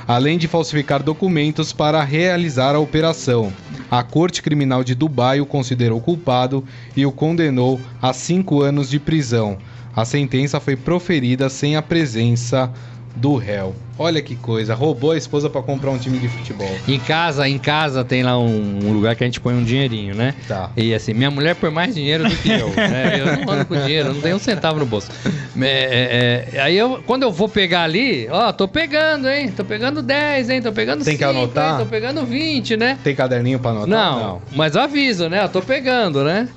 B: além de falsificar documentos para realizar a operação. A Corte Criminal de Dubai o considerou culpado e o condenou a cinco anos de prisão. A sentença foi proferida sem a presença do réu. Olha que coisa, roubou a esposa para comprar um time de futebol.
D: Em casa, em casa tem lá um, um, lugar que a gente põe um dinheirinho, né?
B: Tá.
D: E assim, minha mulher põe mais dinheiro do que eu. né? Eu não ando com dinheiro, não tenho um centavo no bolso. É, é, é, aí eu, quando eu vou pegar ali, ó, tô pegando, hein? Tô pegando 10, hein? Tô pegando
B: Tem 5, que anotar?
D: Hein? Tô pegando 20, né?
B: Tem caderninho pra anotar?
D: Não, não. mas eu aviso, né? Eu tô pegando, né?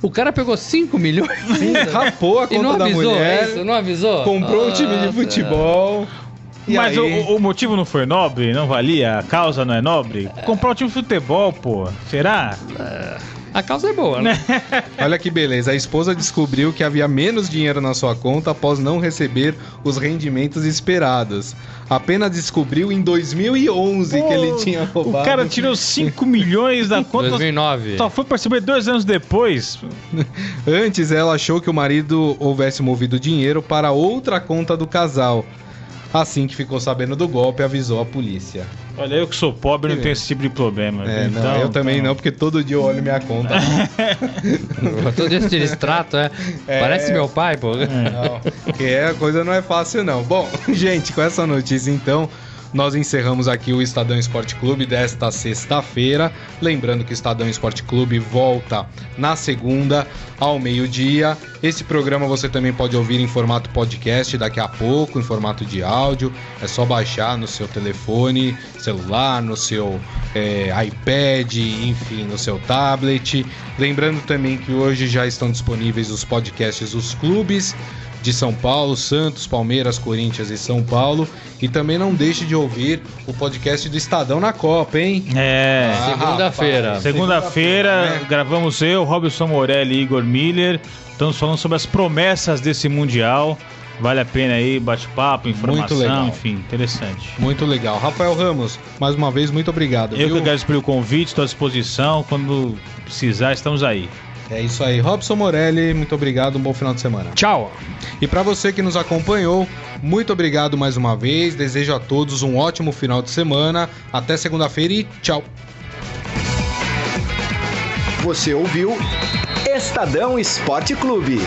D: O cara pegou 5 milhões.
B: Sim, rapou a conta da mulher.
D: Isso, não avisou?
B: Comprou Nossa. um time de futebol.
C: E Mas o, o, motivo não foi nobre? Não valia? A causa não é nobre? Comprar um time de futebol, pô. Será?
D: A causa é boa, né?
B: Olha que beleza. A esposa descobriu que havia menos dinheiro na sua conta após não receber os rendimentos esperados. Apenas descobriu em 2011 Pô, que ele tinha roubado.
C: O cara tirou 5 milhões da conta.
D: 2009.
C: Só foi perceber dois anos depois.
B: Antes, ela achou que o marido houvesse movido dinheiro para outra conta do casal. Assim que ficou sabendo do golpe, avisou a polícia.
C: Olha, eu que sou pobre não tenho esse tipo de problema.
B: É, então, não, eu também então... não, porque todo dia eu olho minha conta.
D: todo dia você extrato, é? é? Parece meu pai, pô.
B: Não, porque a coisa não é fácil, não. Bom, gente, com essa notícia então nós encerramos aqui o Estadão Esporte Clube desta sexta-feira. Lembrando que o Estadão Esporte Clube volta na segunda ao meio-dia. Esse programa você também pode ouvir em formato podcast daqui a pouco, em formato de áudio. É só baixar no seu telefone, celular, no seu é, iPad, enfim, no seu tablet. Lembrando também que hoje já estão disponíveis os podcasts dos clubes de São Paulo, Santos, Palmeiras, Corinthians e São Paulo. E também não deixe de ouvir o podcast do Estadão na Copa, hein?
C: É.
D: Ah, Segunda-feira.
C: Segunda-feira, Segunda né? gravamos eu, Robson Morelli e Igor Miller. Estamos falando sobre as promessas desse Mundial. Vale a pena aí, bate-papo, informação, enfim, interessante.
B: Muito legal. Rafael Ramos, mais uma vez, muito obrigado.
C: Eu viu? que agradeço pelo convite, estou à disposição. Quando precisar, estamos aí.
B: É isso aí. Robson Morelli, muito obrigado, um bom final de semana.
C: Tchau.
B: E para você que nos acompanhou, muito obrigado mais uma vez. Desejo a todos um ótimo final de semana. Até segunda-feira e tchau.
A: Você ouviu Estadão Esporte Clube.